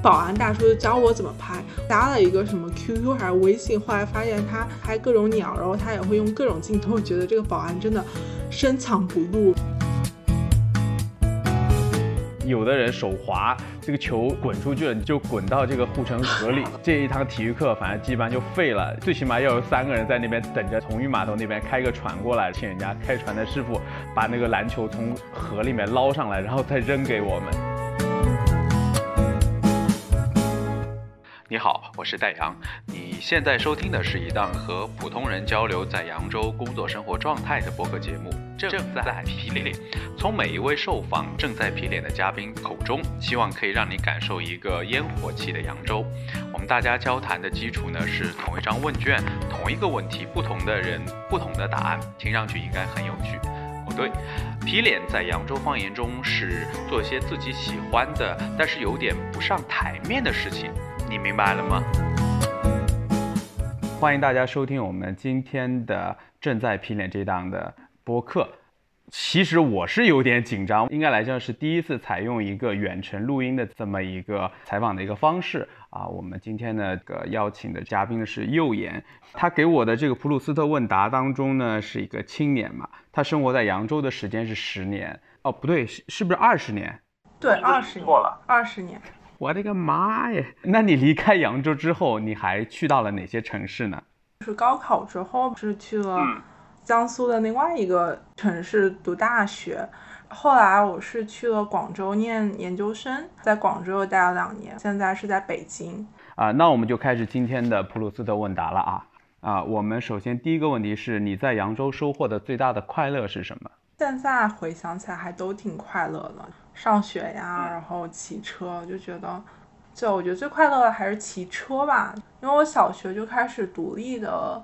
保安大叔教我怎么拍，加了一个什么 QQ 还是微信，后来发现他拍各种鸟，然后他也会用各种镜头，我觉得这个保安真的深藏不露。有的人手滑，这个球滚出去了，就滚到这个护城河里。这一堂体育课反正基本上就废了，最起码要有三个人在那边等着，从运码头那边开个船过来，请人家开船的师傅把那个篮球从河里面捞上来，然后再扔给我们。你好，我是戴阳。你现在收听的是一档和普通人交流在扬州工作生活状态的播客节目，正在皮脸。从每一位受访正在皮脸的嘉宾口中，希望可以让你感受一个烟火气的扬州。我们大家交谈的基础呢是同一张问卷，同一个问题，不同的人，不同的答案，听上去应该很有趣。哦，对，皮脸在扬州方言中是做一些自己喜欢的，但是有点不上台面的事情。你明白了吗？欢迎大家收听我们今天的正在皮脸这档的播客。其实我是有点紧张，应该来讲是第一次采用一个远程录音的这么一个采访的一个方式啊。我们今天呢个邀请的嘉宾呢是右眼，他给我的这个普鲁斯特问答当中呢是一个青年嘛，他生活在扬州的时间是十年哦，不对，是是不是二十年？对，二十年，二十年。我的个妈呀！那你离开扬州之后，你还去到了哪些城市呢？就是高考之后是去了江苏的另外一个城市读大学，后来我是去了广州念研究生，在广州又待了两年，现在是在北京。啊，那我们就开始今天的普鲁斯特问答了啊！啊，我们首先第一个问题是你在扬州收获的最大的快乐是什么？现在回想起来还都挺快乐的，上学呀，然后骑车，就觉得，就我觉得最快乐的还是骑车吧，因为我小学就开始独立的，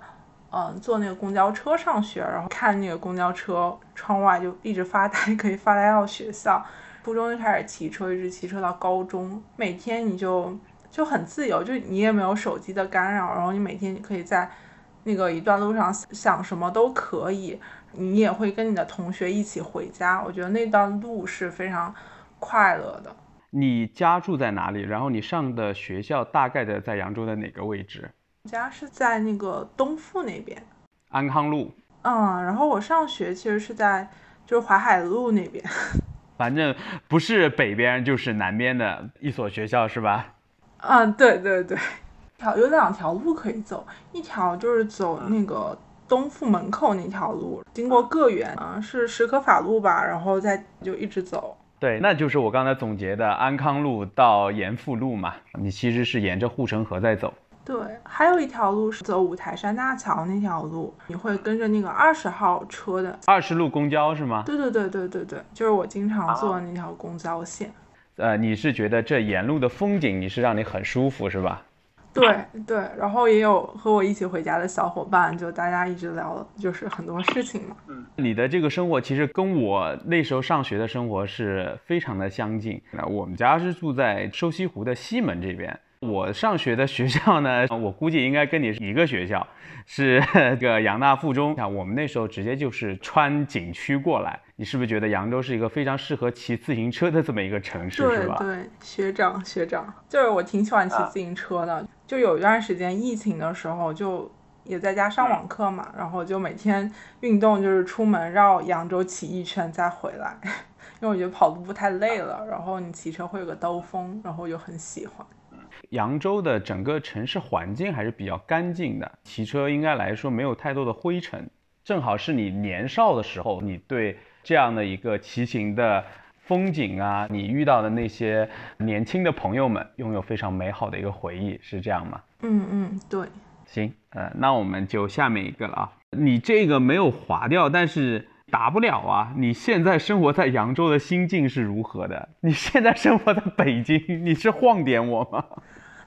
嗯，坐那个公交车上学，然后看那个公交车窗外就一直发呆，可以发呆到学校。初中就开始骑车，一直骑车到高中，每天你就就很自由，就你也没有手机的干扰，然后你每天你可以在那个一段路上想什么都可以。你也会跟你的同学一起回家，我觉得那段路是非常快乐的。你家住在哪里？然后你上的学校大概的在扬州的哪个位置？家是在那个东富那边，安康路。嗯，然后我上学其实是在就是淮海路那边，反正不是北边就是南边的一所学校是吧？嗯，对对对，条有两条路可以走，一条就是走那个。东富门口那条路，经过个园啊，是石可法路吧，然后再就一直走。对，那就是我刚才总结的安康路到延阜路嘛。你其实是沿着护城河在走。对，还有一条路是走五台山大桥那条路，你会跟着那个二十号车的二十路公交是吗？对对对对对对，就是我经常坐的那条公交线。呃，你是觉得这沿路的风景，你是让你很舒服是吧？对对，然后也有和我一起回家的小伙伴，就大家一直聊，就是很多事情嘛。嗯，你的这个生活其实跟我那时候上学的生活是非常的相近。那我们家是住在瘦西湖的西门这边。我上学的学校呢，我估计应该跟你是一个学校，是个扬大附中。像我们那时候直接就是穿景区过来。你是不是觉得扬州是一个非常适合骑自行车的这么一个城市，是吧？对，学长学长，就是我挺喜欢骑自行车的。就有一段时间疫情的时候，就也在家上网课嘛，然后就每天运动，就是出门绕扬州骑一圈再回来，因为我觉得跑步不太累了，然后你骑车会有个兜风，然后我就很喜欢。扬州的整个城市环境还是比较干净的，骑车应该来说没有太多的灰尘，正好是你年少的时候，你对这样的一个骑行的风景啊，你遇到的那些年轻的朋友们，拥有非常美好的一个回忆，是这样吗？嗯嗯，对。行，呃，那我们就下面一个了啊，你这个没有划掉，但是答不了啊。你现在生活在扬州的心境是如何的？你现在生活在北京，你是晃点我吗？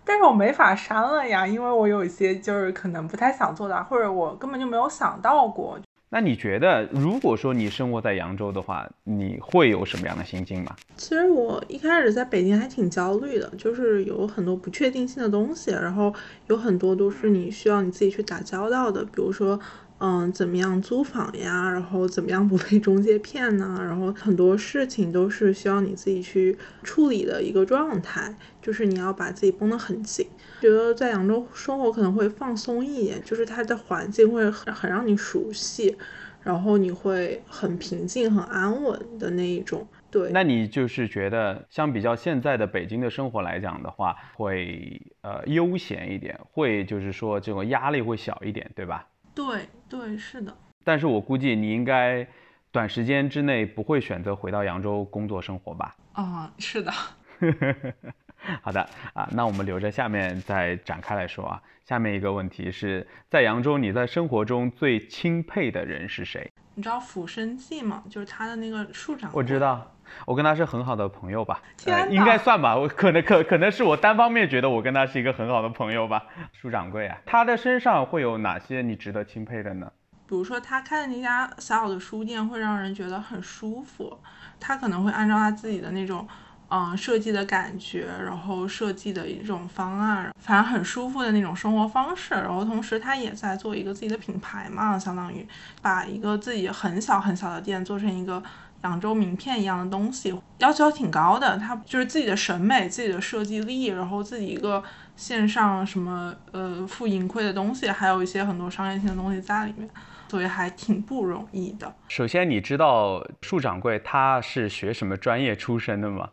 但是我没法删了呀，因为我有一些就是可能不太想做的，或者我根本就没有想到过。那你觉得，如果说你生活在扬州的话，你会有什么样的心境吗？其实我一开始在北京还挺焦虑的，就是有很多不确定性的东西，然后有很多都是你需要你自己去打交道的，比如说嗯，怎么样租房呀？然后怎么样不被中介骗呢？然后很多事情都是需要你自己去处理的一个状态，就是你要把自己绷得很紧。觉得在扬州生活可能会放松一点，就是它的环境会很很让你熟悉，然后你会很平静、很安稳的那一种。对，那你就是觉得相比较现在的北京的生活来讲的话，会呃悠闲一点，会就是说这种压力会小一点，对吧？对对是的，但是我估计你应该短时间之内不会选择回到扬州工作生活吧？啊，是的。好的啊，那我们留着下面再展开来说啊。下面一个问题是在扬州，你在生活中最钦佩的人是谁？你知道浮生记吗？就是他的那个处长。我知道，我跟他是很好的朋友吧？天应该算吧。我可能可可能是我单方面觉得我跟他是一个很好的朋友吧。舒掌柜啊，他的身上会有哪些你值得钦佩的呢？比如说他开的那家小小的书店会让人觉得很舒服，他可能会按照他自己的那种。嗯，设计的感觉，然后设计的一种方案，反正很舒服的那种生活方式。然后同时他也在做一个自己的品牌嘛，相当于把一个自己很小很小的店做成一个扬州名片一样的东西，要求挺高的。他就是自己的审美、自己的设计力，然后自己一个线上什么呃负盈亏的东西，还有一些很多商业性的东西在里面，所以还挺不容易的。首先，你知道树掌柜他是学什么专业出身的吗？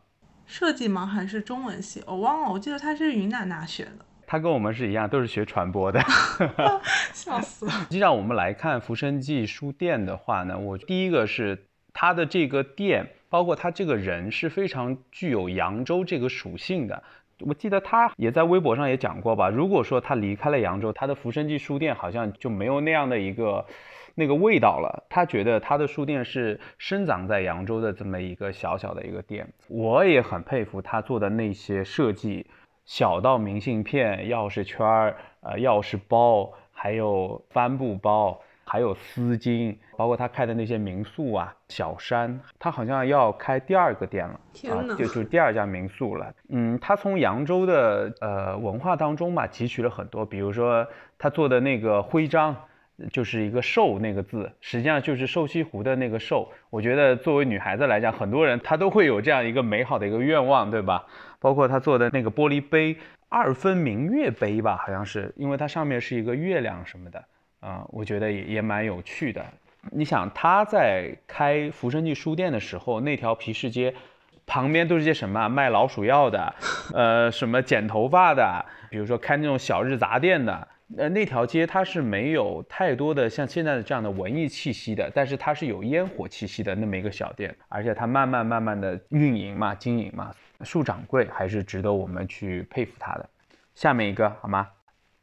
设计吗？还是中文系？我忘了。我记得他是云南大学的。他跟我们是一样，都是学传播的。笑死了。实际上，我们来看浮生记书店的话呢，我第一个是他的这个店，包括他这个人是非常具有扬州这个属性的。我记得他也在微博上也讲过吧。如果说他离开了扬州，他的浮生记书店好像就没有那样的一个。那个味道了，他觉得他的书店是生长在扬州的这么一个小小的一个店，我也很佩服他做的那些设计，小到明信片、钥匙圈儿、呃钥匙包，还有帆布包，还有丝巾，包括他开的那些民宿啊，小山，他好像要开第二个店了，天哪，就就第二家民宿了。嗯，他从扬州的呃文化当中嘛汲取了很多，比如说他做的那个徽章。就是一个“寿”那个字，实际上就是瘦西湖的那个“寿”。我觉得作为女孩子来讲，很多人她都会有这样一个美好的一个愿望，对吧？包括她做的那个玻璃杯，二分明月杯吧，好像是，因为它上面是一个月亮什么的，啊，我觉得也也蛮有趣的。你想，她在开浮生记书店的时候，那条皮市街旁边都是些什么？卖老鼠药的，呃，什么剪头发的，比如说开那种小日杂店的。呃，那条街它是没有太多的像现在的这样的文艺气息的，但是它是有烟火气息的那么一个小店，而且它慢慢慢慢的运营嘛，经营嘛，树掌柜还是值得我们去佩服他的。下面一个好吗？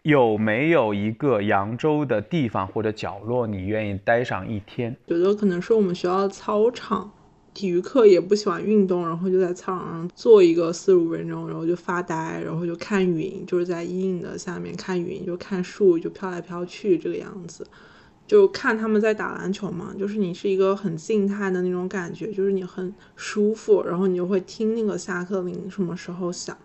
有没有一个扬州的地方或者角落你愿意待上一天？觉得可能是我们学校的操场。体育课也不喜欢运动，然后就在操场上坐一个四十五分钟，然后就发呆，然后就看云，就是在阴影的下面看云，就看树就飘来飘去这个样子，就看他们在打篮球嘛，就是你是一个很静态的那种感觉，就是你很舒服，然后你就会听那个下课铃什么时候响，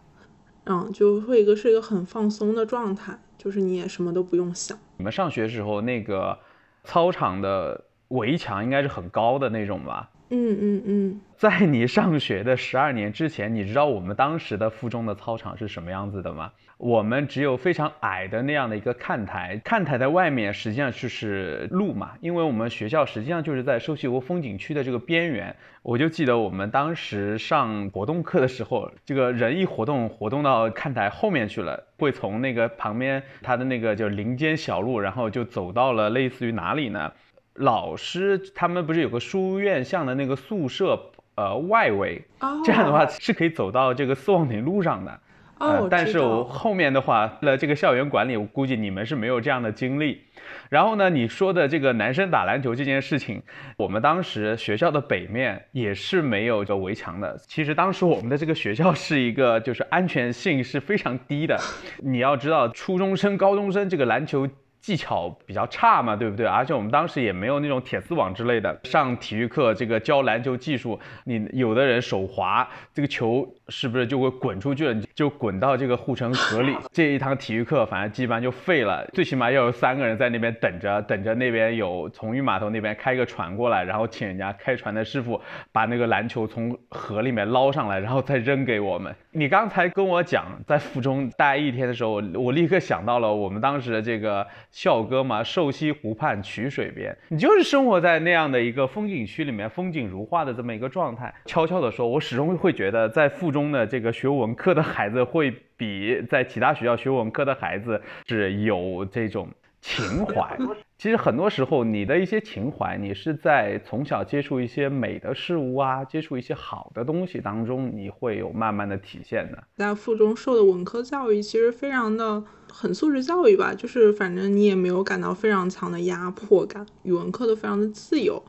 嗯，就会一个是一个很放松的状态，就是你也什么都不用想。你们上学时候那个操场的围墙应该是很高的那种吧？嗯嗯嗯，在你上学的十二年之前，你知道我们当时的附中的操场是什么样子的吗？我们只有非常矮的那样的一个看台，看台的外面实际上就是路嘛，因为我们学校实际上就是在瘦西湖风景区的这个边缘。我就记得我们当时上活动课的时候，这个人一活动，活动到看台后面去了，会从那个旁边它的那个就林间小路，然后就走到了类似于哪里呢？老师他们不是有个书院巷的那个宿舍，呃，外围，这样的话是可以走到这个四望亭路上的。哦，但是我后面的话，了这个校园管理，我估计你们是没有这样的经历。然后呢，你说的这个男生打篮球这件事情，我们当时学校的北面也是没有这围墙的。其实当时我们的这个学校是一个，就是安全性是非常低的。你要知道，初中生、高中生这个篮球。技巧比较差嘛，对不对？而且我们当时也没有那种铁丝网之类的。上体育课这个教篮球技术，你有的人手滑，这个球是不是就会滚出去了？就滚到这个护城河里。这一堂体育课反正基本上就废了。最起码要有三个人在那边等着，等着那边有从运码头那边开个船过来，然后请人家开船的师傅把那个篮球从河里面捞上来，然后再扔给我们。你刚才跟我讲在附中待一天的时候，我立刻想到了我们当时的这个。校歌嘛，瘦西湖畔曲水边，你就是生活在那样的一个风景区里面，风景如画的这么一个状态。悄悄的说，我始终会觉得，在附中的这个学文科的孩子，会比在其他学校学文科的孩子是有这种情怀。其实很多时候，你的一些情怀，你是在从小接触一些美的事物啊，接触一些好的东西当中，你会有慢慢的体现的。在附中受的文科教育，其实非常的很素质教育吧，就是反正你也没有感到非常强的压迫感，语文课都非常的自由。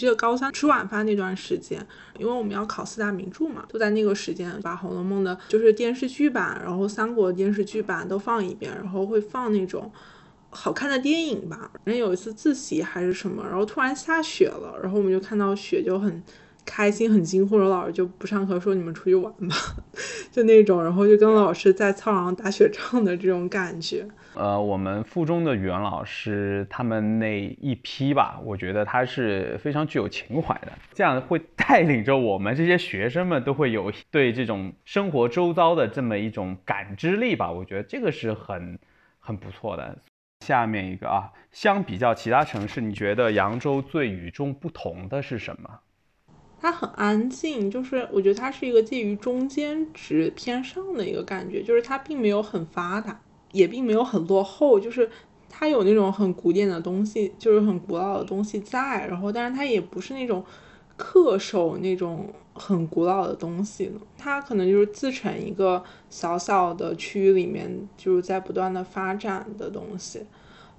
记得高三吃晚饭那段时间，因为我们要考四大名著嘛，就在那个时间把《红楼梦》的就是电视剧版，然后三国电视剧版都放一遍，然后会放那种。好看的电影吧，人有一次自习还是什么，然后突然下雪了，然后我们就看到雪就很开心很惊呼，然后老师就不上课说你们出去玩吧，就那种，然后就跟老师在操场上打雪仗的这种感觉。呃，我们附中的语文老师他们那一批吧，我觉得他是非常具有情怀的，这样会带领着我们这些学生们都会有对这种生活周遭的这么一种感知力吧，我觉得这个是很很不错的。下面一个啊，相比较其他城市，你觉得扬州最与众不同的是什么？它很安静，就是我觉得它是一个介于中间值偏上的一个感觉，就是它并没有很发达，也并没有很落后，就是它有那种很古典的东西，就是很古老的东西在，然后但是它也不是那种。恪守那种很古老的东西呢，它可能就是自成一个小小的区域里面，就是在不断的发展的东西，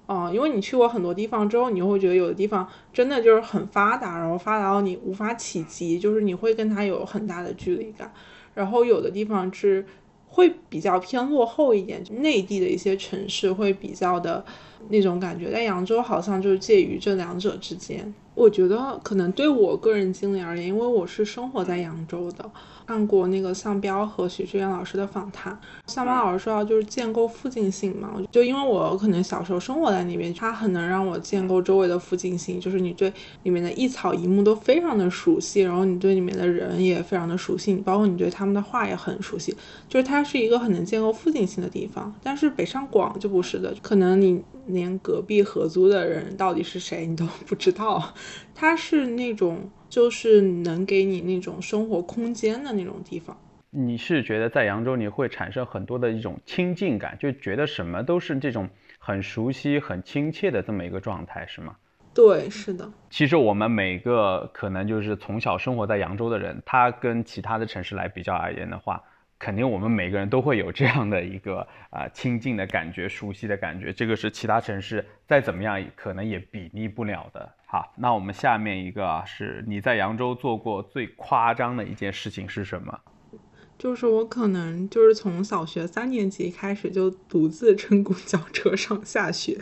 啊，因为你去过很多地方之后，你会觉得有的地方真的就是很发达，然后发达到你无法企及，就是你会跟它有很大的距离感，然后有的地方是会比较偏落后一点，内地的一些城市会比较的那种感觉，但扬州好像就是介于这两者之间。我觉得可能对我个人经历而言，因为我是生活在扬州的。看过那个向彪和许志远老师的访谈，向彪老师说到就是建构附近性嘛，就因为我可能小时候生活在那边，他很能让我建构周围的附近性，就是你对里面的一草一木都非常的熟悉，然后你对里面的人也非常的熟悉，包括你对他们的话也很熟悉，就是它是一个很能建构附近性的地方。但是北上广就不是的，可能你连隔壁合租的人到底是谁你都不知道，它是那种。就是能给你那种生活空间的那种地方。你是觉得在扬州你会产生很多的一种亲近感，就觉得什么都是这种很熟悉、很亲切的这么一个状态，是吗？对，是的。其实我们每个可能就是从小生活在扬州的人，他跟其他的城市来比较而言的话。肯定我们每个人都会有这样的一个啊亲近的感觉、熟悉的感觉，这个是其他城市再怎么样可能也比拟不了的。好，那我们下面一个啊，是你在扬州做过最夸张的一件事情是什么？就是我可能就是从小学三年级开始就独自乘公交车上下学，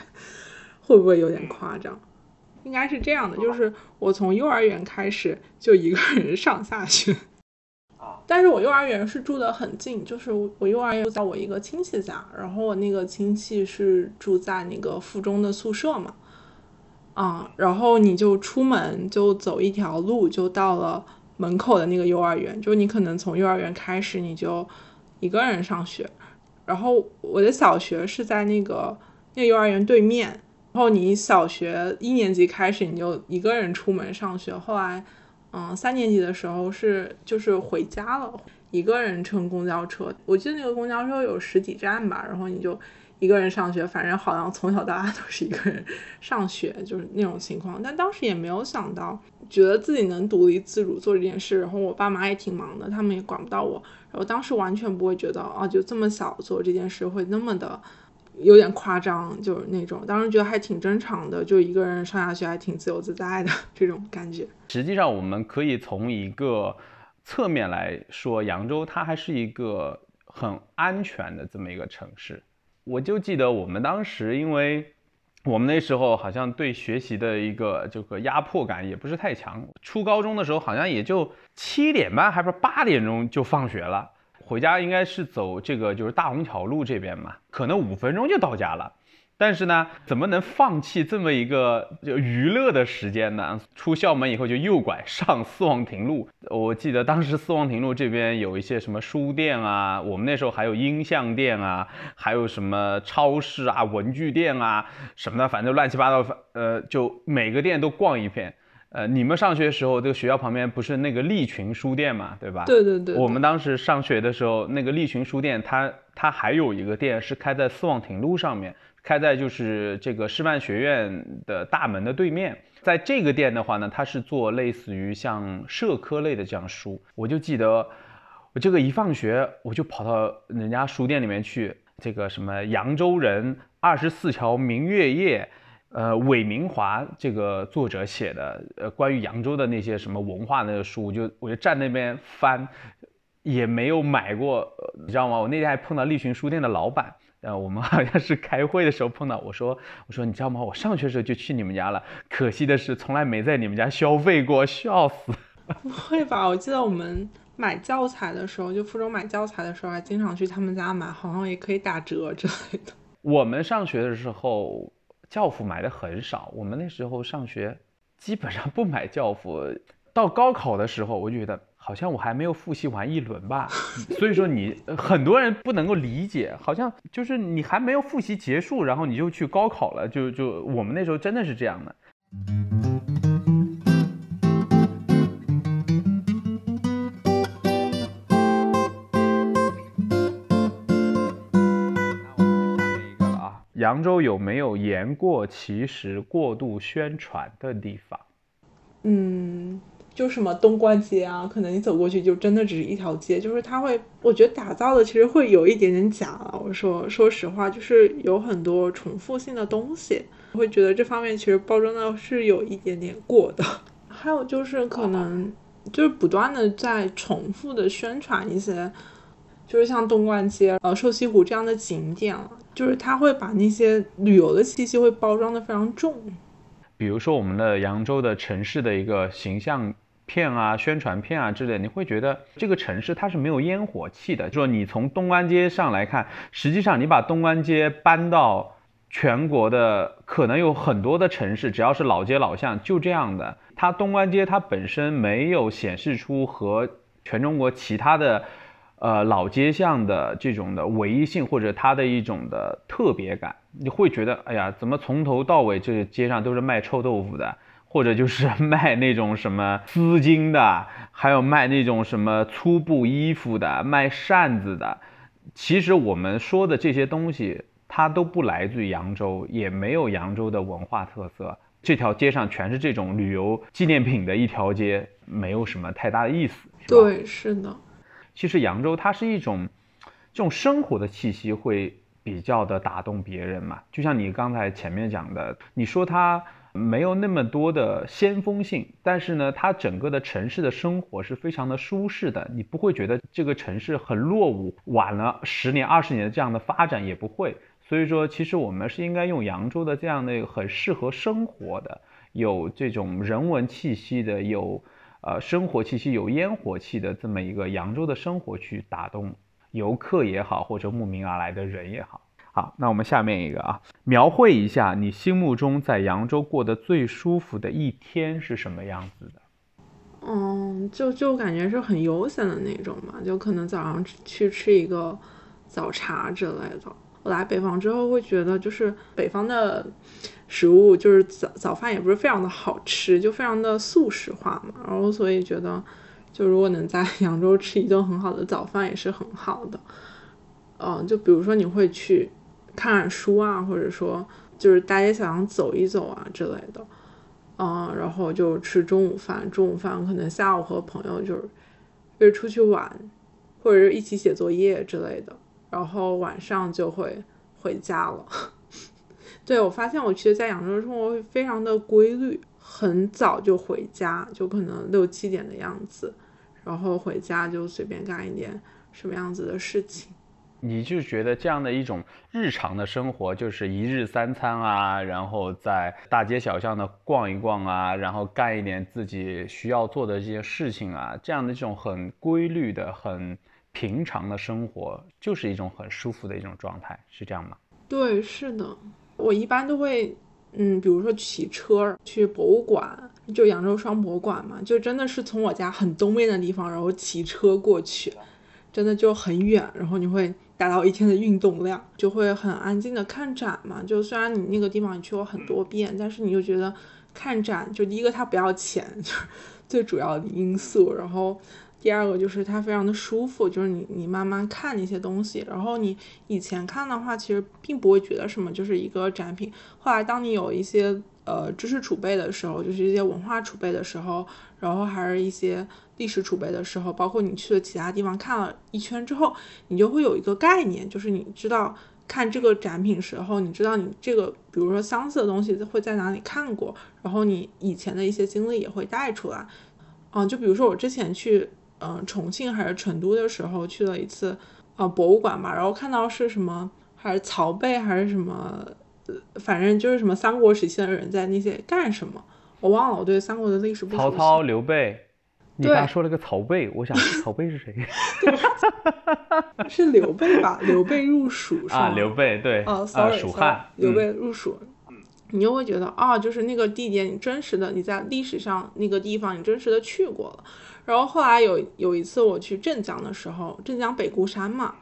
会不会有点夸张？应该是这样的，就是我从幼儿园开始就一个人上下学。但是我幼儿园是住的很近，就是我幼儿园住在我一个亲戚家，然后我那个亲戚是住在那个附中的宿舍嘛，啊，然后你就出门就走一条路就到了门口的那个幼儿园，就你可能从幼儿园开始你就一个人上学，然后我的小学是在那个那幼儿园对面，然后你小学一年级开始你就一个人出门上学，后来。嗯，三年级的时候是就是回家了，一个人乘公交车。我记得那个公交车有十几站吧，然后你就一个人上学，反正好像从小到大都是一个人上学，就是那种情况。但当时也没有想到，觉得自己能独立自主做这件事。然后我爸妈也挺忙的，他们也管不到我。然后当时完全不会觉得啊，就这么小做这件事会那么的。有点夸张，就是那种，当时觉得还挺正常的，就一个人上下学还挺自由自在的这种感觉。实际上，我们可以从一个侧面来说，扬州它还是一个很安全的这么一个城市。我就记得我们当时因为我们那时候好像对学习的一个这个压迫感也不是太强。初高中的时候好像也就七点半还不是八点钟就放学了，回家应该是走这个就是大虹桥路这边嘛，可能五分钟就到家了。但是呢，怎么能放弃这么一个就娱乐的时间呢？出校门以后就右拐上四望亭路。我记得当时四望亭路这边有一些什么书店啊，我们那时候还有音像店啊，还有什么超市啊、文具店啊什么的，反正乱七八糟，呃，就每个店都逛一遍。呃，你们上学的时候，这个学校旁边不是那个利群书店嘛，对吧？对对对。我们当时上学的时候，那个利群书店，它它还有一个店是开在四望亭路上面。开在就是这个师范学院的大门的对面，在这个店的话呢，它是做类似于像社科类的这样书。我就记得，我这个一放学我就跑到人家书店里面去，这个什么扬州人、二十四桥明月夜，呃，韦明华这个作者写的呃关于扬州的那些什么文化那个书，我就我就站那边翻，也没有买过，你知道吗？我那天还碰到立群书店的老板。呃，我们好像是开会的时候碰到，我说，我说你知道吗？我上学的时候就去你们家了，可惜的是从来没在你们家消费过，笑死。不会吧？我记得我们买教材的时候，就附中买教材的时候，还经常去他们家买，好像也可以打折之类的。我们上学的时候，教辅买的很少，我们那时候上学基本上不买教辅。到高考的时候，我觉得。好像我还没有复习完一轮吧，所以说你很多人不能够理解，好像就是你还没有复习结束，然后你就去高考了，就就我们那时候真的是这样的。扬州有没有言过其实、过度宣传的地方？嗯。就什么东关街啊，可能你走过去就真的只是一条街，就是它会，我觉得打造的其实会有一点点假了。我说说实话，就是有很多重复性的东西，会觉得这方面其实包装的是有一点点过的。还有就是可能就是不断的在重复的宣传一些，就是像东关街、呃瘦西湖这样的景点了，就是他会把那些旅游的气息会包装的非常重。比如说我们的扬州的城市的一个形象。片啊，宣传片啊之类，你会觉得这个城市它是没有烟火气的。就说你从东关街上来看，实际上你把东关街搬到全国的，可能有很多的城市，只要是老街老巷，就这样的。它东关街它本身没有显示出和全中国其他的，呃老街巷的这种的唯一性或者它的一种的特别感。你会觉得，哎呀，怎么从头到尾这个街上都是卖臭豆腐的？或者就是 卖那种什么丝巾的，还有卖那种什么粗布衣服的，卖扇子的。其实我们说的这些东西，它都不来自于扬州，也没有扬州的文化特色。这条街上全是这种旅游纪念品的一条街，没有什么太大的意思。对，是的。其实扬州它是一种这种生活的气息，会比较的打动别人嘛。就像你刚才前面讲的，你说它。没有那么多的先锋性，但是呢，它整个的城市的生活是非常的舒适的，你不会觉得这个城市很落伍，晚了十年二十年的这样的发展也不会。所以说，其实我们是应该用扬州的这样的很适合生活的、有这种人文气息的、有呃生活气息、有烟火气的这么一个扬州的生活去打动游客也好，或者慕名而来的人也好。好，那我们下面一个啊，描绘一下你心目中在扬州过得最舒服的一天是什么样子的？嗯，就就感觉是很悠闲的那种嘛，就可能早上去吃一个早茶之类的。来北方之后会觉得，就是北方的食物就是早早饭也不是非常的好吃，就非常的速食化嘛。然后所以觉得，就如果能在 扬州吃一顿很好的早饭也是很好的。嗯，就比如说你会去。看看书啊，或者说就是大街小巷走一走啊之类的，嗯，然后就吃中午饭。中午饭可能下午和朋友就是约出去玩，或者是一起写作业之类的。然后晚上就会回家了。对我发现，我其实，在扬州生活会非常的规律，很早就回家，就可能六七点的样子，然后回家就随便干一点什么样子的事情。你就觉得这样的一种日常的生活，就是一日三餐啊，然后在大街小巷的逛一逛啊，然后干一点自己需要做的这些事情啊，这样的这种很规律的、很平常的生活，就是一种很舒服的一种状态，是这样吗？对，是的，我一般都会，嗯，比如说骑车去博物馆，就扬州双博物馆嘛，就真的是从我家很东边的地方，然后骑车过去，真的就很远，然后你会达到一天的运动量，就会很安静的看展嘛。就虽然你那个地方你去过很多遍，但是你就觉得看展，就第一个它不要钱，就最主要的因素，然后。第二个就是它非常的舒服，就是你你慢慢看那些东西，然后你以前看的话，其实并不会觉得什么，就是一个展品。后来当你有一些呃知识储备的时候，就是一些文化储备的时候，然后还是一些历史储备的时候，包括你去了其他地方看了一圈之后，你就会有一个概念，就是你知道看这个展品时候，你知道你这个比如说相似的东西会在哪里看过，然后你以前的一些经历也会带出来。嗯，就比如说我之前去。嗯，重庆还是成都的时候去了一次，呃，博物馆嘛，然后看到是什么，还是曹贝还是什么，反正就是什么三国时期的人在那些干什么，我忘了，我对三国的历史不曹操、刘备，你刚说了个曹贝，我想曹贝是谁？是刘备吧？刘备入蜀 是啊，刘备对，啊，sorry，蜀汉，刘备入蜀。你就会觉得啊，就是那个地点，你真实的你在历史上那个地方，你真实的去过了。然后后来有有一次我去镇江的时候，镇江北固山嘛，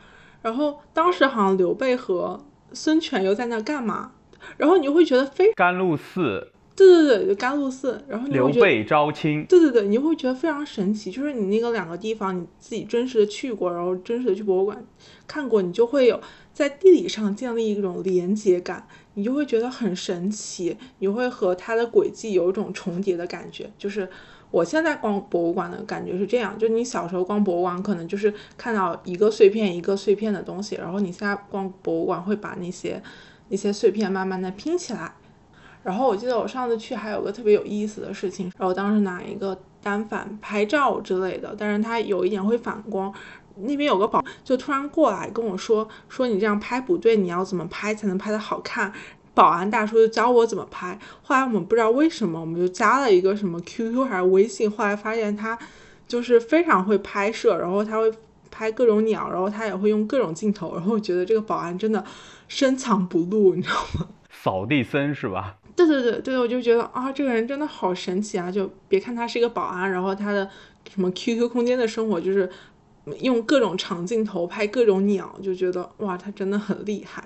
然后当时好像刘备和孙权又在那干嘛？然后你就会觉得非甘露寺，对对对，就甘露寺。然后刘备招亲，对对对，你就会觉得非常神奇，就是你那个两个地方你自己真实的去过，然后真实的去博物馆看过，你就会有在地理上建立一种连接感。你就会觉得很神奇，你会和它的轨迹有一种重叠的感觉。就是我现在逛博物馆的感觉是这样，就你小时候逛博物馆可能就是看到一个碎片一个碎片的东西，然后你现在逛博物馆会把那些那些碎片慢慢的拼起来。然后我记得我上次去还有个特别有意思的事情，然后当时拿一个单反拍照之类的，但是它有一点会反光。那边有个宝就突然过来跟我说说你这样拍不对，你要怎么拍才能拍得好看？保安大叔就教我怎么拍。后来我们不知道为什么，我们就加了一个什么 QQ 还是微信。后来发现他就是非常会拍摄，然后他会拍各种鸟，然后他也会用各种镜头。然后我觉得这个保安真的深藏不露，你知道吗？扫地僧是吧？对对对对，我就觉得啊，这个人真的好神奇啊！就别看他是一个保安，然后他的什么 QQ 空间的生活就是。用各种长镜头拍各种鸟，就觉得哇，他真的很厉害。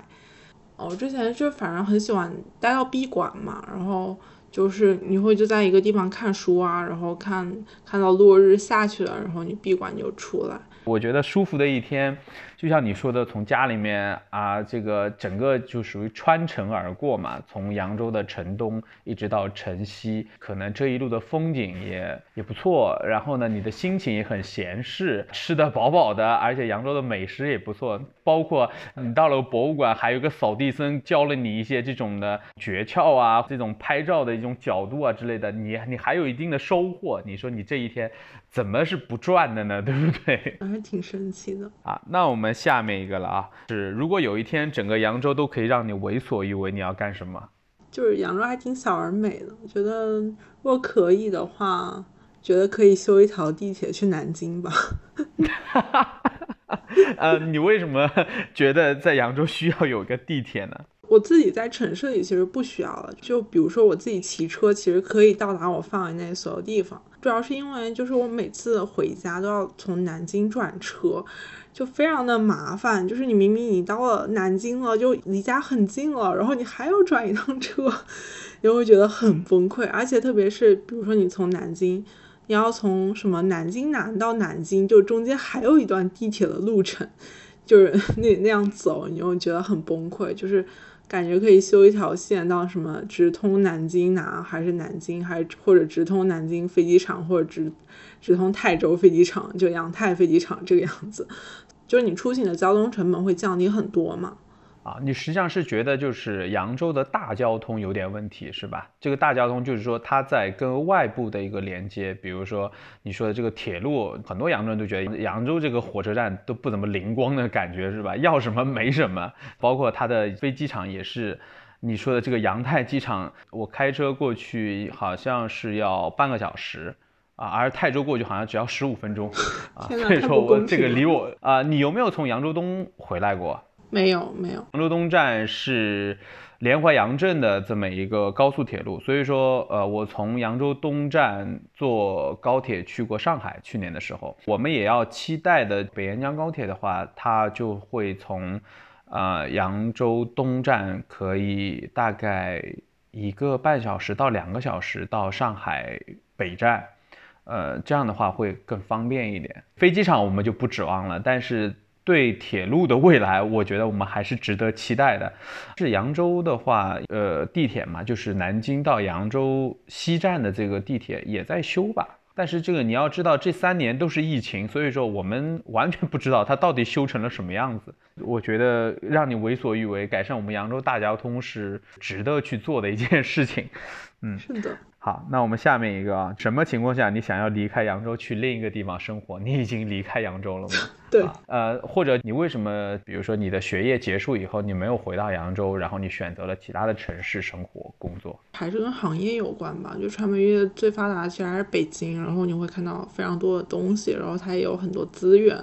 哦，之前就反正很喜欢待到闭馆嘛，然后就是你会就在一个地方看书啊，然后看看到落日下去了，然后你闭馆就出来。我觉得舒服的一天。就像你说的，从家里面啊，这个整个就属于穿城而过嘛，从扬州的城东一直到城西，可能这一路的风景也也不错。然后呢，你的心情也很闲适，吃得饱饱的，而且扬州的美食也不错。包括你到了博物馆，还有个扫地僧教了你一些这种的诀窍啊，这种拍照的一种角度啊之类的，你你还有一定的收获。你说你这一天怎么是不赚的呢？对不对？还挺神奇的啊。那我们。下面一个了啊，是如果有一天整个扬州都可以让你为所欲为，你要干什么？就是扬州还挺小而美的，我觉得如果可以的话，觉得可以修一条地铁去南京吧。呃，你为什么觉得在扬州需要有个地铁呢？我自己在城市里其实不需要了，就比如说我自己骑车，其实可以到达我范围内所有地方。主要是因为就是我每次回家都要从南京转车。就非常的麻烦，就是你明明你到了南京了，就离家很近了，然后你还要转一趟车，你会觉得很崩溃。而且特别是比如说你从南京，你要从什么南京南到南京，就中间还有一段地铁的路程，就是那那样走，你会觉得很崩溃。就是感觉可以修一条线到什么直通南京南，还是南京，还或者直通南京飞机场，或者直。直通泰州飞机场，就扬泰飞机场这个样子，就是你出行的交通成本会降低很多嘛。啊，你实际上是觉得就是扬州的大交通有点问题，是吧？这个大交通就是说它在跟外部的一个连接，比如说你说的这个铁路，很多扬州人都觉得扬州这个火车站都不怎么灵光的感觉，是吧？要什么没什么，包括它的飞机场也是，你说的这个扬泰机场，我开车过去好像是要半个小时。啊，而泰州过去好像只要十五分钟，啊，所以说我这个离我啊，你有没有从扬州东回来过？没有，没有。扬州东站是连淮扬镇的这么一个高速铁路，所以说，呃，我从扬州东站坐高铁去过上海。去年的时候，我们也要期待的北沿江高铁的话，它就会从，呃，扬州东站可以大概一个半小时到两个小时到上海北站。呃，这样的话会更方便一点。飞机场我们就不指望了，但是对铁路的未来，我觉得我们还是值得期待的。是扬州的话，呃，地铁嘛，就是南京到扬州西站的这个地铁也在修吧。但是这个你要知道，这三年都是疫情，所以说我们 完全不知道它到底修成了什么样子。我觉得让你为所欲为，改善我们扬州大交通是值得去做的一件事情。嗯，是的。好，那我们下面一个啊，什么情况下你想要离开扬州去另一个地方生活？你已经离开扬州了吗？对，呃，或者你为什么，比如说你的学业结束以后，你没有回到扬州，然后你选择了其他的城市生活工作？还是跟行业有关吧。就传媒业最发达的其实还是北京，然后你会看到非常多的东西，然后它也有很多资源，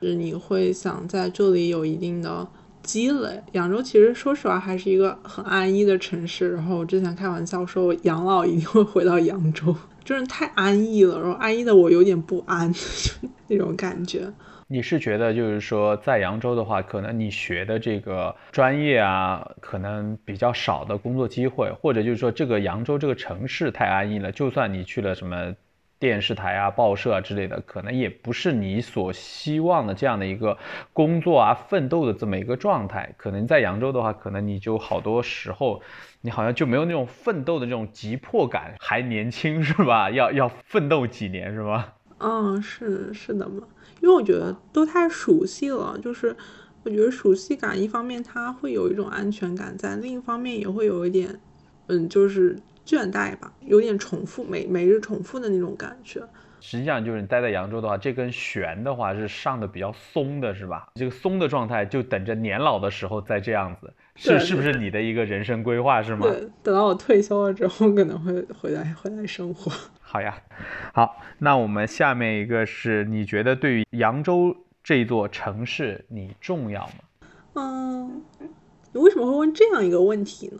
就是你会想在这里有一定的。积累，扬州其实说实话还是一个很安逸的城市。然后我之前开玩笑说，我养老一定会回到扬州，真是太安逸了。然后安逸的我有点不安，那种感觉。你是觉得就是说，在扬州的话，可能你学的这个专业啊，可能比较少的工作机会，或者就是说，这个扬州这个城市太安逸了，就算你去了什么。电视台啊、报社啊之类的，可能也不是你所希望的这样的一个工作啊、奋斗的这么一个状态。可能在扬州的话，可能你就好多时候，你好像就没有那种奋斗的这种急迫感，还年轻是吧？要要奋斗几年是吧？嗯，是是的嘛，因为我觉得都太熟悉了，就是我觉得熟悉感一方面它会有一种安全感在，另一方面也会有一点，嗯，就是。倦怠吧，有点重复，每每日重复的那种感觉。实际上就是你待在扬州的话，这根弦的话是上的比较松的，是吧？这个松的状态就等着年老的时候再这样子，是是不是你的一个人生规划是吗？对，等到我退休了之后，可能会回来回来生活。好呀，好，那我们下面一个是你觉得对于扬州这座城市你重要吗？嗯，你为什么会问这样一个问题呢？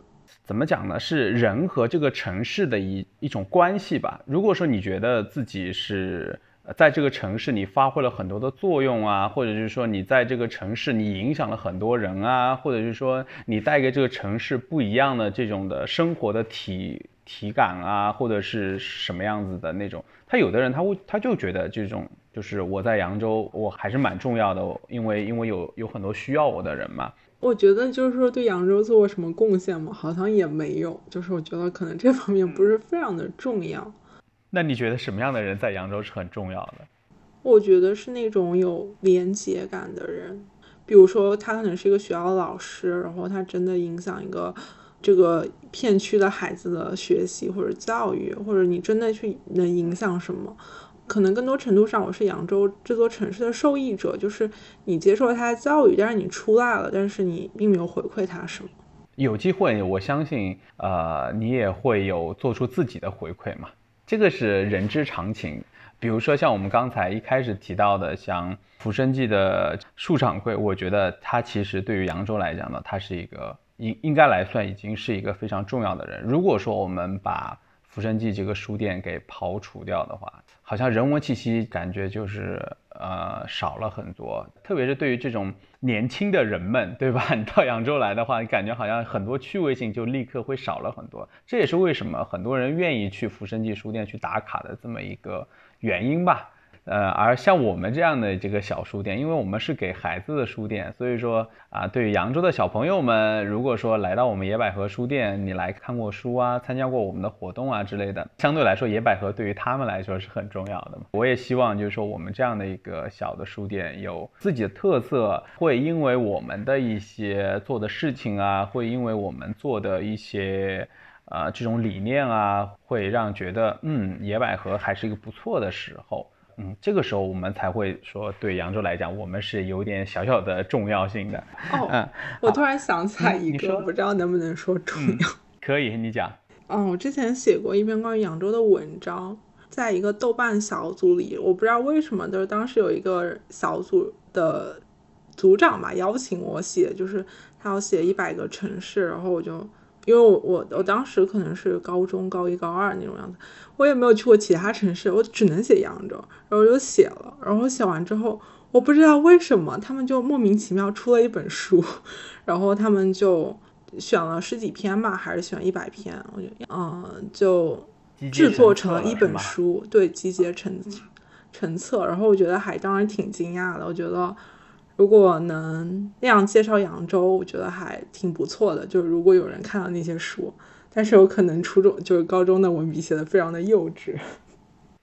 怎么讲呢？是人和这个城市的一一种关系吧。如果说你觉得自己是在这个城市你发挥了很多的作用啊，或者是说你在这个城市你影响了很多人啊，或者是说你带给这个城市不一样的这种的生活的体体感啊，或者是什么样子的那种，他有的人他会他就觉得这种就是我在扬州我还是蛮重要的，因为因为有有很多需要我的人嘛。我觉得就是说对扬州做过什么贡献吗？好像也没有。就是我觉得可能这方面不是非常的重要。那你觉得什么样的人在扬州是很重要的？我觉得是那种有连结感的人，比如说他可能是一个学校的老师，然后他真的影响一个这个片区的孩子的学习或者教育，或者你真的去能影响什么。可能更多程度上，我是扬州这座城市的受益者，就是你接受了他的教育，但是你出来了，但是你并没有回馈他什么。有机会，我相信，呃，你也会有做出自己的回馈嘛，这个是人之常情。比如说像我们刚才一开始提到的，像浮生记的树掌柜，我觉得他其实对于扬州来讲呢，他是一个应应该来算已经是一个非常重要的人。如果说我们把浮生记这个书店给刨除掉的话，好像人文气息感觉就是呃少了很多，特别是对于这种年轻的人们，对吧？你到扬州来的话，你感觉好像很多趣味性就立刻会少了很多。这也是为什么很多人愿意去浮生记书店去打卡的这么一个原因吧。呃，而像我们这样的这个小书店，因为我们是给孩子的书店，所以说啊，对于扬州的小朋友们，如果说来到我们野百合书店，你来看过书啊，参加过我们的活动啊之类的，相对来说，野百合对于他们来说是很重要的。我也希望就是说，我们这样的一个小的书店有自己的特色，会因为我们的一些做的事情啊，会因为我们做的一些。啊，这种理念啊，会让觉得，嗯，野百合还是一个不错的时候，嗯，这个时候我们才会说，对扬州来讲，我们是有点小小的重要性的。哦，嗯，我突然想起来一个，不知道能不能说重要？可以，你讲。嗯，我之前写过一篇关于扬州的文章，在一个豆瓣小组里，我不知道为什么，就是当时有一个小组的组长吧，邀请我写，就是他要写一百个城市，然后我就。因为我我我当时可能是高中高一高二那种样子，我也没有去过其他城市，我只能写扬州，然后就写了，然后写完之后，我不知道为什么他们就莫名其妙出了一本书，然后他们就选了十几篇吧，还是选一百篇，我觉得嗯，就制作成了一本书，对，集结成成册，然后我觉得还当然挺惊讶的，我觉得。如果能那样介绍扬州，我觉得还挺不错的。就是如果有人看到那些书，但是有可能初中就是高中的文笔写的非常的幼稚，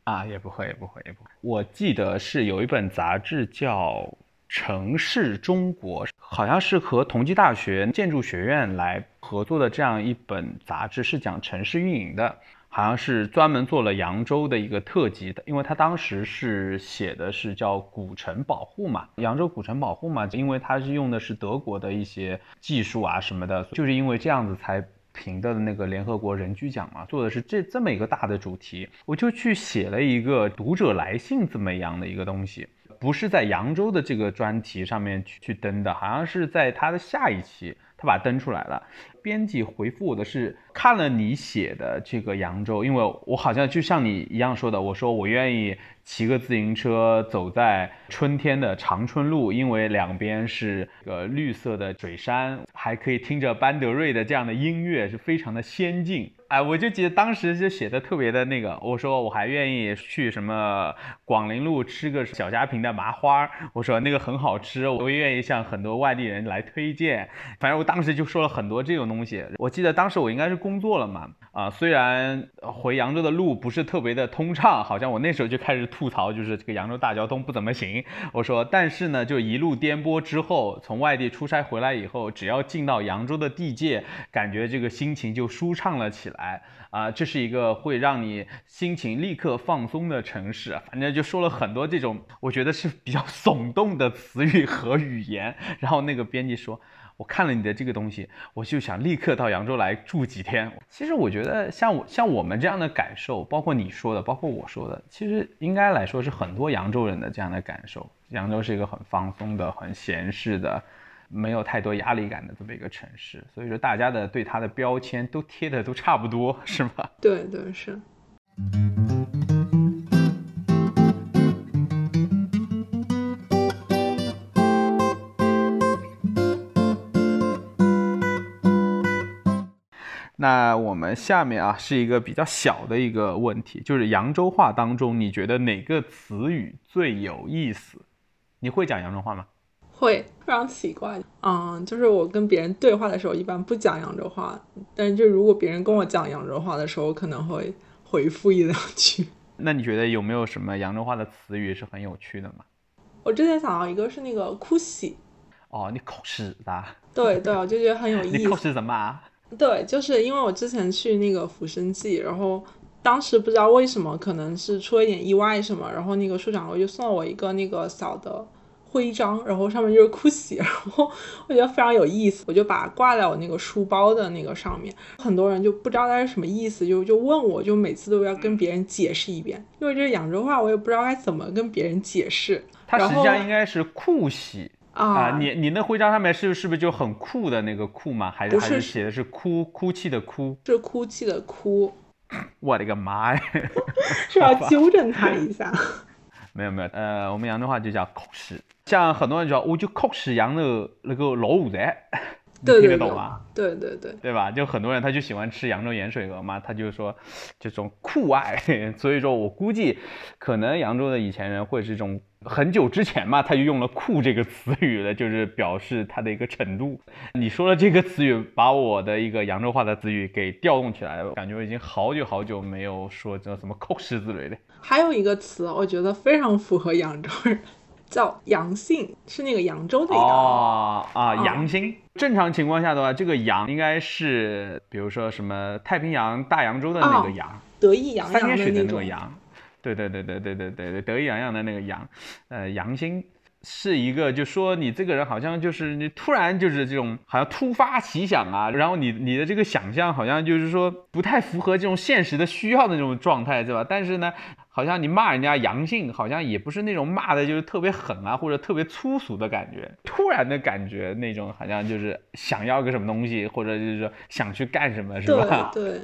啊，也不会，也不会，也不会。我记得是有一本杂志叫《城市中国》，好像是和同济大学建筑学院来合作的这样一本杂志，是讲城市运营的。好像是专门做了扬州的一个特辑的，因为他当时是写的是叫古城保护嘛，扬州古城保护嘛，因为他是用的是德国的一些技术啊什么的，就是因为这样子才评的那个联合国人居奖嘛，做的是这这么一个大的主题，我就去写了一个读者来信这么样的一个东西，不是在扬州的这个专题上面去去登的，好像是在他的下一期。他把它登出来了，编辑回复我的是看了你写的这个扬州，因为我好像就像你一样说的，我说我愿意骑个自行车走在春天的长春路，因为两边是个绿色的水山，还可以听着班德瑞的这样的音乐，是非常的仙境。哎，我就记得当时就写的特别的那个，我说我还愿意去什么广陵路吃个小家坪的麻花，我说那个很好吃，我也愿意向很多外地人来推荐。反正我当时就说了很多这种东西。我记得当时我应该是工作了嘛，啊，虽然回扬州的路不是特别的通畅，好像我那时候就开始吐槽，就是这个扬州大交通不怎么行。我说，但是呢，就一路颠簸之后，从外地出差回来以后，只要进到扬州的地界，感觉这个心情就舒畅了起来。来啊，这是一个会让你心情立刻放松的城市。反正就说了很多这种我觉得是比较耸动的词语和语言。然后那个编辑说，我看了你的这个东西，我就想立刻到扬州来住几天。其实我觉得像我像我们这样的感受，包括你说的，包括我说的，其实应该来说是很多扬州人的这样的感受。扬州是一个很放松的、很闲适的。没有太多压力感的这么一个城市，所以说大家的对它的标签都贴的都差不多，是吗？对对是。那我们下面啊是一个比较小的一个问题，就是扬州话当中，你觉得哪个词语最有意思？你会讲扬州话吗？会非常奇怪，嗯，就是我跟别人对话的时候，一般不讲扬州话，但是就如果别人跟我讲扬州话的时候，我可能会回复一两句。那你觉得有没有什么扬州话的词语是很有趣的吗？我之前想到一个是那个哭喜，哦，你口屎的？对对，我就觉得很有 意思。你口屎什么啊？对，就是因为我之前去那个浮生记，然后当时不知道为什么，可能是出了一点意外什么，然后那个处长就送了我一个那个小的。徽章，然后上面就是哭喜，然后我觉得非常有意思，我就把它挂在我那个书包的那个上面。很多人就不知道它是什么意思，就就问我，就每次都要跟别人解释一遍，因为这是扬州话，我也不知道该怎么跟别人解释。它实际上应该是酷喜啊，你你那徽章上面是是不是就很酷的那个酷吗？还是还是写的是哭哭泣的哭？是哭泣的哭。我的个妈呀！是要纠正他一下。没有没有，呃，我们扬州话就叫口屎。像很多人叫，我就考试扬州那个老五仔，对对对听得懂吗？对对对，对吧？就很多人他就喜欢吃扬州盐水鹅嘛，他就说 这种酷爱，所以说我估计可能扬州的以前人会是这种很久之前嘛，他就用了酷这个词语了，就是表示他的一个程度。你说的这个词语，把我的一个扬州话的词语给调动起来了，感觉我已经好久好久没有说这什么酷诗之类的。还有一个词，我觉得非常符合扬州人，叫阳性，是那个扬州的阳。哦啊，哦阳性。正常情况下的话，这个阳应该是，比如说什么太平洋、大洋洲的那个哦洋，得意洋洋三点水的那个洋。对对对对对对对对，得意洋洋的那个洋，呃，阳性是一个，就说你这个人好像就是你突然就是这种好像突发奇想啊，然后你你的这个想象好像就是说不太符合这种现实的需要的那种状态，对吧？但是呢，好像你骂人家阳性，好像也不是那种骂的就是特别狠啊，或者特别粗俗的感觉，突然的感觉那种好像就是想要个什么东西，或者就是说想去干什么，是吧？对对，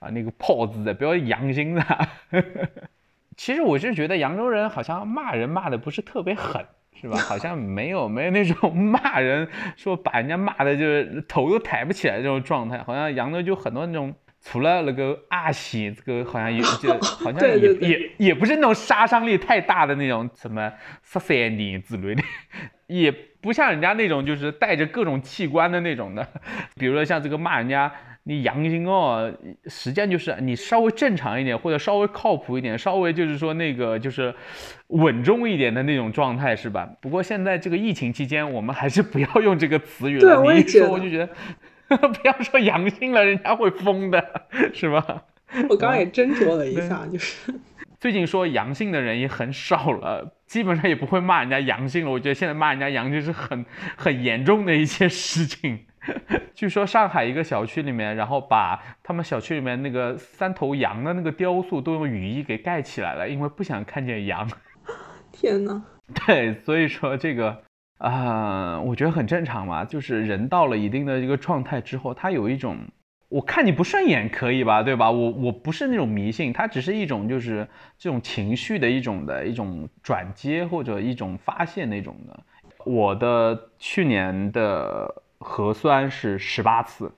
啊，那个炮字的，不要阳性的。其实我是觉得扬州人好像骂人骂的不是特别狠，是吧？好像没有没有那种 骂人说把人家骂的就是头都抬不起来这种状态，好像扬州就很多那种。除了那个阿喜，这个好像也就 好像也也也不是那种杀伤力太大的那种什么十三年之类的，也不像人家那种就是带着各种器官的那种的，比如说像这个骂人家你阳性哦，实际上就是你稍微正常一点，或者稍微靠谱一点，稍微就是说那个就是稳重一点的那种状态，是吧？不过现在这个疫情期间，我们还是不要用这个词语了。你一说我就觉得，不要说阳性了，人家会疯的，是吧？我刚刚也斟酌了一下，就是最近说阳性的人也很少了，基本上也不会骂人家阳性了。我觉得现在骂人家阳性是很很严重的一件事情。据说上海一个小区里面，然后把他们小区里面那个三头羊的那个雕塑都用雨衣给盖起来了，因为不想看见羊。天呐，对，所以说这个啊、我觉得很正常嘛，就是人到了一定的一个状态之后，他有一种我看你不顺眼可以吧，对吧？我我不是那种迷信，它只是一种就是这种情绪的一种的一种转接或者一种发现那种的。我的去年的核酸是十八次，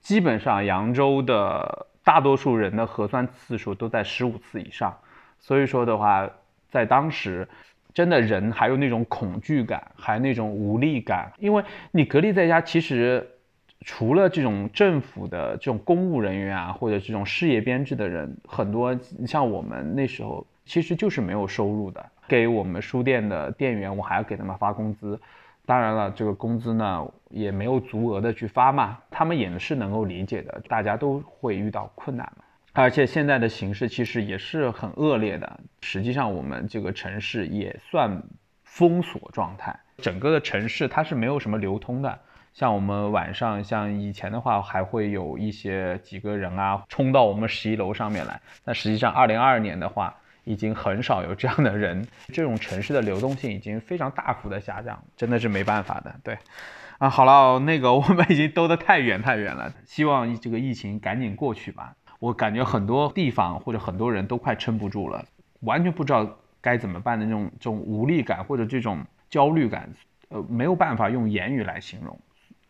基本上扬州的大多数人的核酸次数都在十五次以上，所以说的话，在当时。真的人还有那种恐惧感，还有那种无力感，因为你隔离在家，其实除了这种政府的这种公务人员啊，或者这种事业编制的人，很多像我们那时候其实就是没有收入的。给我们书店的店员，我还要给他们发工资，当然了，这个工资呢也没有足额的去发嘛，他们也是能够理解的，大家都会遇到困难嘛。而且现在的形势其实也是很恶劣的，实际上我们这个城市也算封锁状态，整个的城市它是没有什么流通的。像我们晚上，像以前的话，还会有一些几个人啊冲到我们十一楼上面来。但实际上，二零二二年的话，已经很少有这样的人，这种城市的流动性已经非常大幅的下降，真的是没办法的。对，啊，好了，那个我们已经兜得太远太远了，希望这个疫情赶紧过去吧。我感觉很多地方或者很多人都快撑不住了，完全不知道该怎么办的那种这种无力感或者这种焦虑感，呃，没有办法用言语来形容。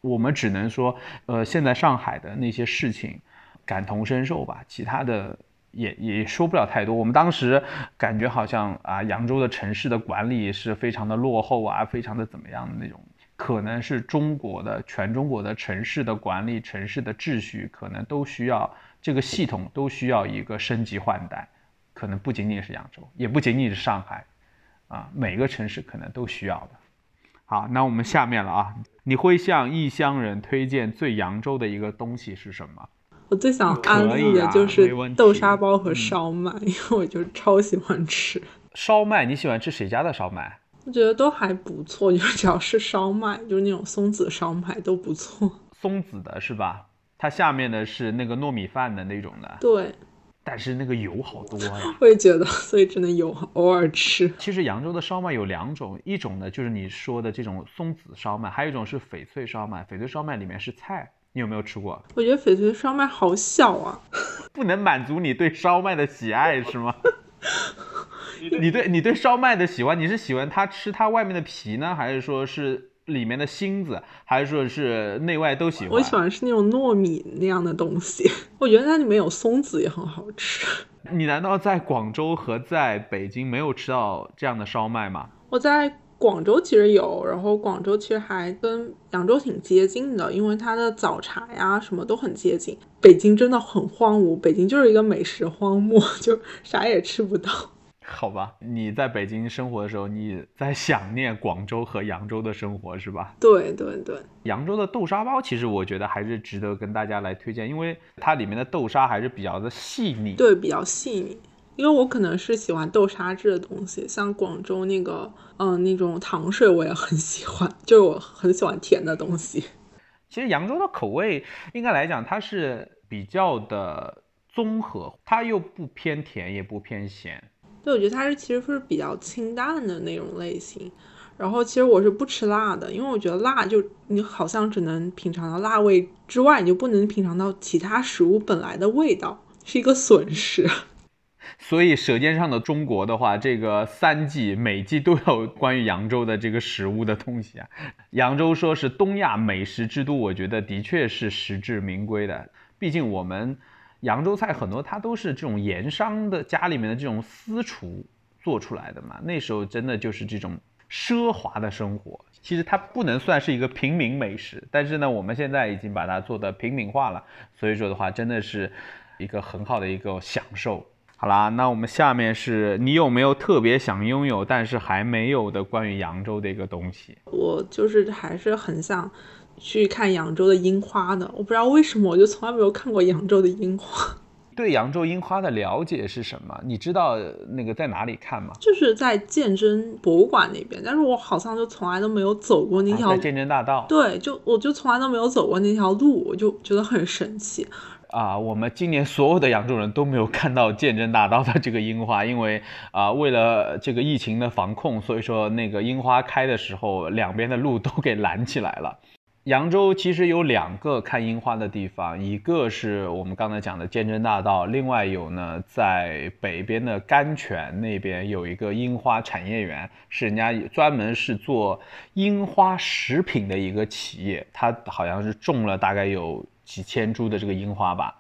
我们只能说，呃，现在上海的那些事情，感同身受吧，其他的也也说不了太多。我们当时感觉好像啊，扬州的城市的管理是非常的落后啊，非常的怎么样的那种。可能是中国的全中国的城市的管理、城市的秩序，可能都需要这个系统都需要一个升级换代，可能不仅仅是扬州，也不仅仅是上海，啊，每个城市可能都需要的。好，那我们下面了啊，你会向异乡人推荐最扬州的一个东西是什么？我最想安利的就是豆沙包和嗯烧麦，因为我就超喜欢吃。烧麦，你喜欢吃谁家的烧麦？我觉得都还不错，就只要是烧麦，就是那种松子烧麦都不错。松子的是吧？它下面的是那个糯米饭的那种的，对，但是那个油好多呀。我也觉得，所以只能有偶尔吃。其实扬州的烧麦有两种，一种呢就是你说的这种松子烧麦，还有一种是翡翠烧麦。翡翠烧麦里面是菜，你有没有吃过？我觉得翡翠烧麦好小啊，不能满足你对烧麦的喜爱是吗？你对你对烧麦的喜欢，你是喜欢它吃它外面的皮呢，还是说是里面的芯子，还是说是内外都喜欢？我喜欢吃那种糯米那样的东西，我觉得它里面有松子也很好吃。你难道在广州和在北京没有吃到这样的烧麦吗？我在广州其实有，然后广州其实还跟扬州挺接近的，因为它的早茶呀什么都很接近。北京真的很荒芜，北京就是一个美食荒漠，就啥也吃不到。好吧，你在北京生活的时候，你在想念广州和扬州的生活是吧？对对对，扬州的豆沙包其实我觉得还是值得跟大家来推荐，因为它里面的豆沙还是比较的细腻。对，比较细腻。因为我可能是喜欢豆沙制的东西，像广州那个，嗯，那种糖水我也很喜欢，就是我很喜欢甜的东西。其实扬州的口味应该来讲，它是比较的综合，它又不偏甜，也不偏咸。对，我觉得它是其实是比较清淡的那种类型。然后其实我是不吃辣的，因为我觉得辣就你好像只能品尝到辣味之外，你就不能品尝到其他食物本来的味道，是一个损失。所以《舌尖上的中国》的话，这个三季每季都有关于扬州的这个食物的东西啊。扬州说是东亚美食之都，我觉得的确是实至名归的。毕竟我们扬州菜很多，它都是这种盐商的家里面的这种私厨做出来的嘛。那时候真的就是这种奢华的生活。其实它不能算是一个平民美食，但是呢，我们现在已经把它做的平民化了。所以说的话，真的是一个很好的一个享受。好啦，那我们下面是你有没有特别想拥有但是还没有的关于扬州的一个东西？我就是还是很想去看扬州的樱花的。我不知道为什么，我就从来没有看过扬州的樱花。对扬州樱花的了解是什么？你知道那个在哪里看吗？就是在鉴真博物馆那边，但是我好像就从来都没有走过那条鉴真大道。对，就我就从来都没有走过那条路，我就觉得很神奇。啊，我们今年所有的扬州人都没有看到鉴真大道的这个樱花，因为啊，为了这个疫情的防控，所以说那个樱花开的时候，两边的路都给拦起来了。扬州其实有两个看樱花的地方，一个是我们刚才讲的鉴真大道，另外有呢，在北边的甘泉那边有一个樱花产业园，是人家专门是做樱花食品的一个企业，它好像是种了大概有。几千株的这个樱花吧，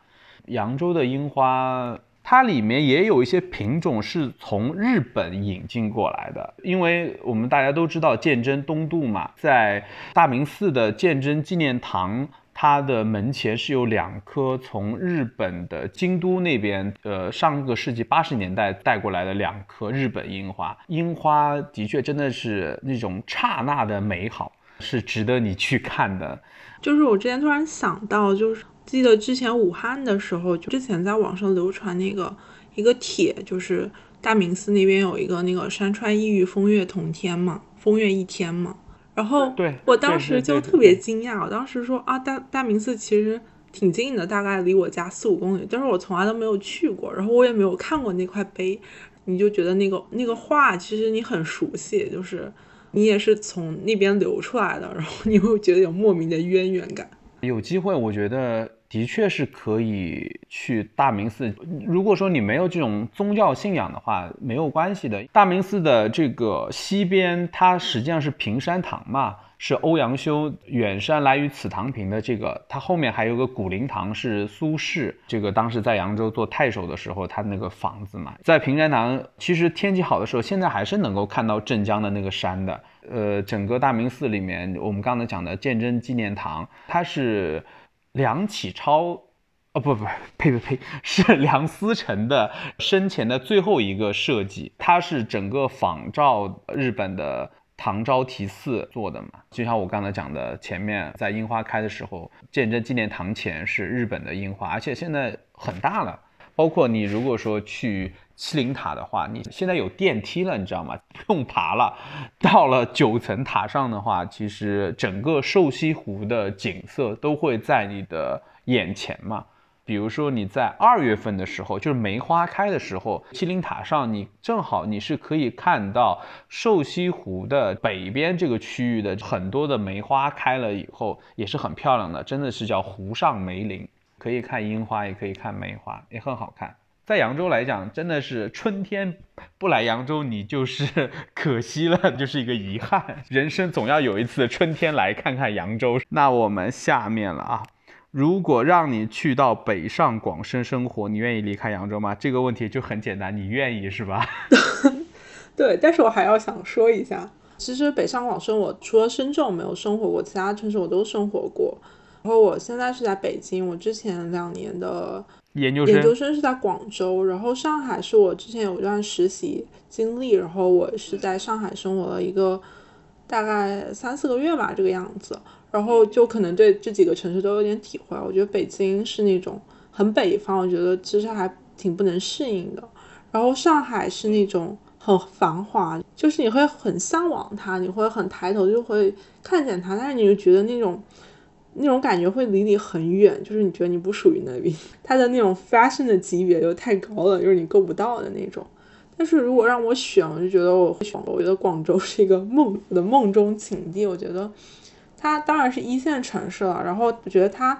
扬州的樱花，它里面也有一些品种是从日本引进过来的，因为我们大家都知道鉴真东渡嘛，在大明寺的鉴真纪念堂，它的门前是有两棵从日本的京都那边，呃，上个世纪八十年代带过来的两棵日本樱花，樱花的确真的是那种刹那的美好，是值得你去看的。就是我之前突然想到，就是记得之前武汉的时候，就之前在网上流传那个一个帖，就是大明寺那边有一个那个山川异域，风月同天嘛，风月一天嘛。然后对我当时就特别惊讶，我当时说啊，大大明寺其实挺近的，大概离我家四五公里，但是我从来都没有去过，然后我也没有看过那块碑，你就觉得那个那个画其实你很熟悉，就是。你也是从那边流出来的，然后你会觉得有莫名的渊源感。有机会，我觉得的确是可以去大明寺。如果说你没有这种宗教信仰的话，没有关系的。大明寺的这个西边，它实际上是平山堂嘛。是欧阳修“远山来于此堂平”的这个，它后面还有个古灵堂，是苏轼这个当时在扬州做太守的时候，他那个房子嘛，在平山堂，其实天气好的时候，现在还是能够看到镇江的那个山的。呃，整个大明寺里面，我们刚才讲的鉴真纪念堂，它是梁启超，哦不不，呸呸呸，是梁思成的生前的最后一个设计，它是整个仿照日本的。唐招提寺做的嘛，就像我刚才讲的，前面在樱花开的时候，鉴真纪念堂前是日本的樱花，而且现在很大了。包括你如果说去七灵塔的话，你现在有电梯了，你知道吗？不用爬了。到了九层塔上的话，其实整个瘦西湖的景色都会在你的眼前嘛。比如说你在二月份的时候，就是梅花开的时候，七灵塔上你正好你是可以看到瘦西湖的北边这个区域的很多的梅花开了以后也是很漂亮的，真的是叫湖上梅林，可以看樱花，也可以看梅花，也很好看。在扬州来讲，真的是春天不来扬州，你就是 可惜了，就是一个遗憾。人生总要有一次春天来看看扬州。那我们下面了啊，如果让你去到北上广深生活，你愿意离开扬州吗？这个问题就很简单，你愿意是吧？对，但是我还要想说一下，其实北上广深，我除了深圳我没有生活过，其他城市我都生活过。然后我现在是在北京，我之前两年的。研究生研究生是在广州，然后上海是我之前有一段实习经历，然后我是在上海生活了一个大概三四个月吧这个样子，然后就可能对这几个城市都有点体会。我觉得北京是那种很北方，我觉得其实还挺不能适应的。然后上海是那种很繁华，就是你会很向往它，你会很抬头就会看见它，但是你就觉得那种。那种感觉会离你很远，就是你觉得你不属于那边，它的那种 fashion 的级别又太高了，就是你够不到的那种。但是如果让我选，我就觉得我会选，我觉得广州是一个梦的梦中情地。我觉得它当然是一线城市了，然后我觉得它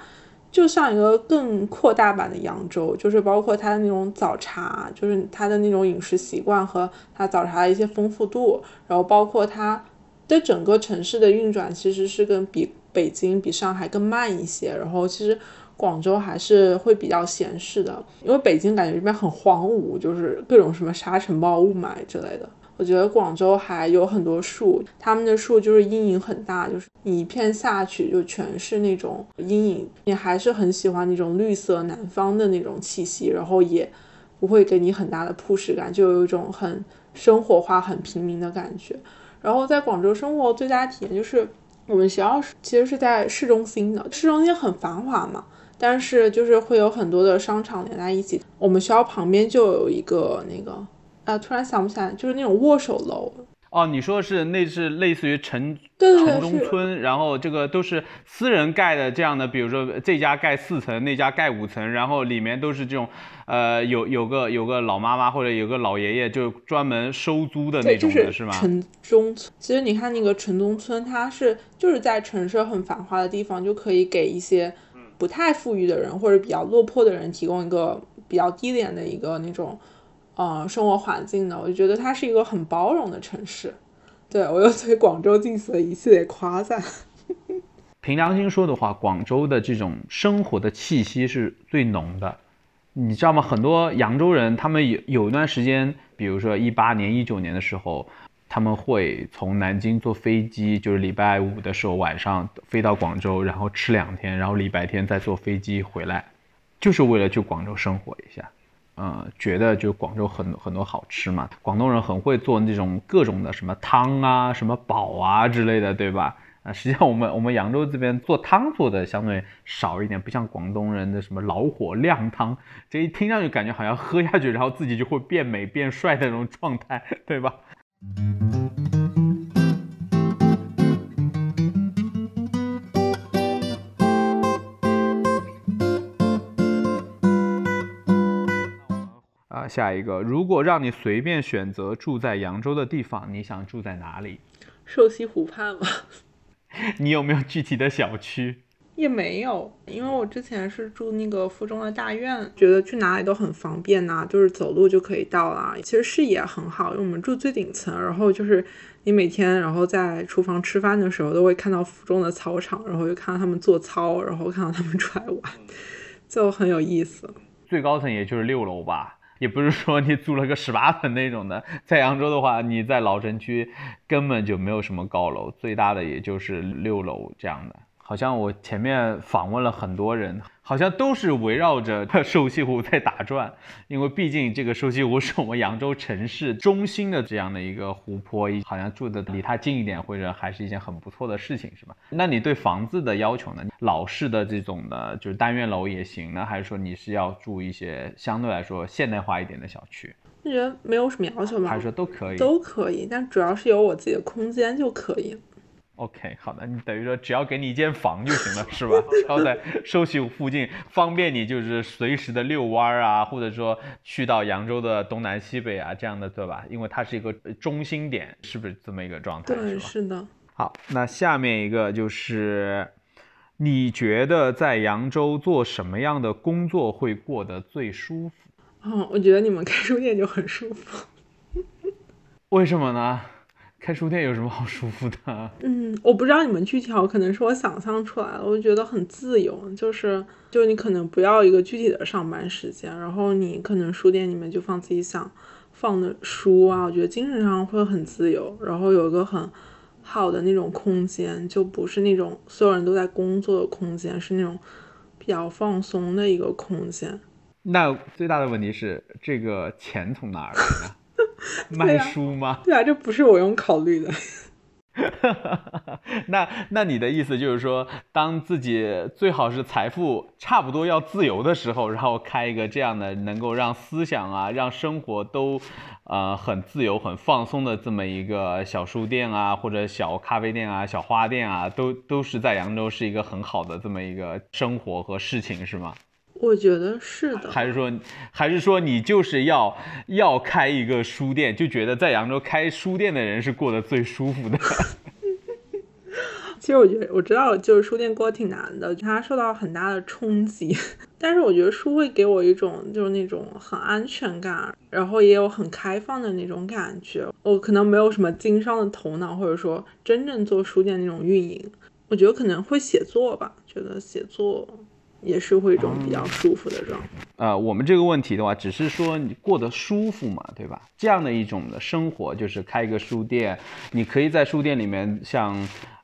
就像一个更扩大版的扬州，就是包括它的那种早茶，就是它的那种饮食习惯和它早茶的一些丰富度，然后包括它的整个城市的运转，其实是跟比。北京比上海更慢一些，然后其实广州还是会比较闲适的，因为北京感觉这边很荒芜，就是各种什么沙尘暴、雾霾之类的。我觉得广州还有很多树，他们的树就是阴影很大，就是你一片下去就全是那种阴影。你还是很喜欢那种绿色南方的那种气息，然后也不会给你很大的铺实感，就有一种很生活化、很平民的感觉。然后在广州生活最大体验就是。我们学校其实是在市中心的，市中心很繁华嘛，但是就是会有很多的商场连在一起。我们学校旁边就有一个那个，啊，突然想不起来，就是那种握手楼。哦，你说是那是类似于城城中村，然后这个都是私人盖的这样的，比如说这家盖四层，那家盖五层，然后里面都是这种，呃，有有个有个老妈妈或者有个老爷爷就专门收租的那种的是吗？城中村，其实你看那个城中村，它是就是在城市很繁华的地方，就可以给一些不太富裕的人或者比较落魄的人提供一个比较低廉的一个那种。呃，生活环境的，我就觉得它是一个很包容的城市。对我又对广州进行了一系列夸赞。凭良心说的话，广州的这种生活的气息是最浓的。你知道吗？很多扬州人，他们有有一段时间，比如说一八年、一九年的时候，他们会从南京坐飞机，就是礼拜五的时候晚上飞到广州，然后吃两天，然后礼拜天再坐飞机回来，就是为了去广州生活一下。嗯，觉得就广州很很多好吃嘛，广东人很会做那种各种的什么汤啊、什么煲啊之类的，对吧？啊，实际上我们我们扬州这边做汤做的相对少一点，不像广东人的什么老火靓汤，这一听上去感觉好像喝下去然后自己就会变美变帅的那种状态，对吧？下一个，如果让你随便选择住在扬州的地方，你想住在哪里？瘦西湖畔吗？你有没有具体的小区？也没有，因为我之前是住那个附中的大院，觉得去哪里都很方便呐，就是走路就可以到了。其实视野很好，因为我们住最顶层，然后就是你每天然后在厨房吃饭的时候，都会看到附中的操场，然后就看到他们做操，然后看到他们 出来玩，就很有意思。最高层也就是六楼吧。也不是说你租了个十八层那种的，在扬州的话，你在老城区根本就没有什么高楼，最大的也就是六楼这样的。好像我前面访问了很多人，好像都是围绕着 瘦西湖在打转，因为毕竟这个瘦西湖是我们扬州城市中心的这样的一个湖泊，好像住的离它近一点，或者还是一件很不错的事情，是吧？那你对房子的要求呢？老式的这种的，就是单元楼也行呢，还是说你是要住一些相对来说现代化一点的小区？我觉得没有什么要求吧，还是说都可以？都可以，但主要是有我自己的空间就可以。OK，好的，你等于说只要给你一间房就行了，是吧？只要在收息附近，方便你就是随时的遛弯儿啊，或者说去到扬州的东南西北啊这样的，对吧？因为它是一个中心点，是不是这么一个状态？对，是的。好，那下面一个就是，你觉得在扬州做什么样的工作会过得最舒服？嗯，我觉得你们开书店就很舒服。为什么呢？开书店有什么好舒服的？嗯，我不知道你们具体好，可能是我想象出来了。我觉得很自由，就是就你可能不要一个具体的上班时间，然后你可能书店里面就放自己想放的书啊。我觉得精神上会很自由，然后有一个很好的那种空间，就不是那种所有人都在工作的空间，是那种比较放松的一个空间。那最大的问题是，这个钱从哪儿来呢？卖书吗？对啊，这不是我用考虑的。那那你的意思就是说，当自己最好是财富差不多要自由的时候，然后开一个这样的能够让思想啊、让生活都呃很自由、很放松的这么一个小书店啊，或者小咖啡店啊、小花店啊，都都是在扬州是一个很好的这么一个生活和事情，是吗？我觉得是的，还是说，还是说你就是要要开一个书店，就觉得在扬州开书店的人是过得最舒服的。其实我觉得我知道，就是书店过得挺难的，它受到很大的冲击。但是我觉得书会给我一种就是那种很安全感，然后也有很开放的那种感觉。我可能没有什么经商的头脑，或者说真正做书店那种运营。我觉得可能会写作吧，觉得写作。也是会一种比较舒服的状态。呃，我们这个问题的话，只是说你过得舒服嘛，对吧？这样的一种的生活，就是开一个书店，你可以在书店里面像。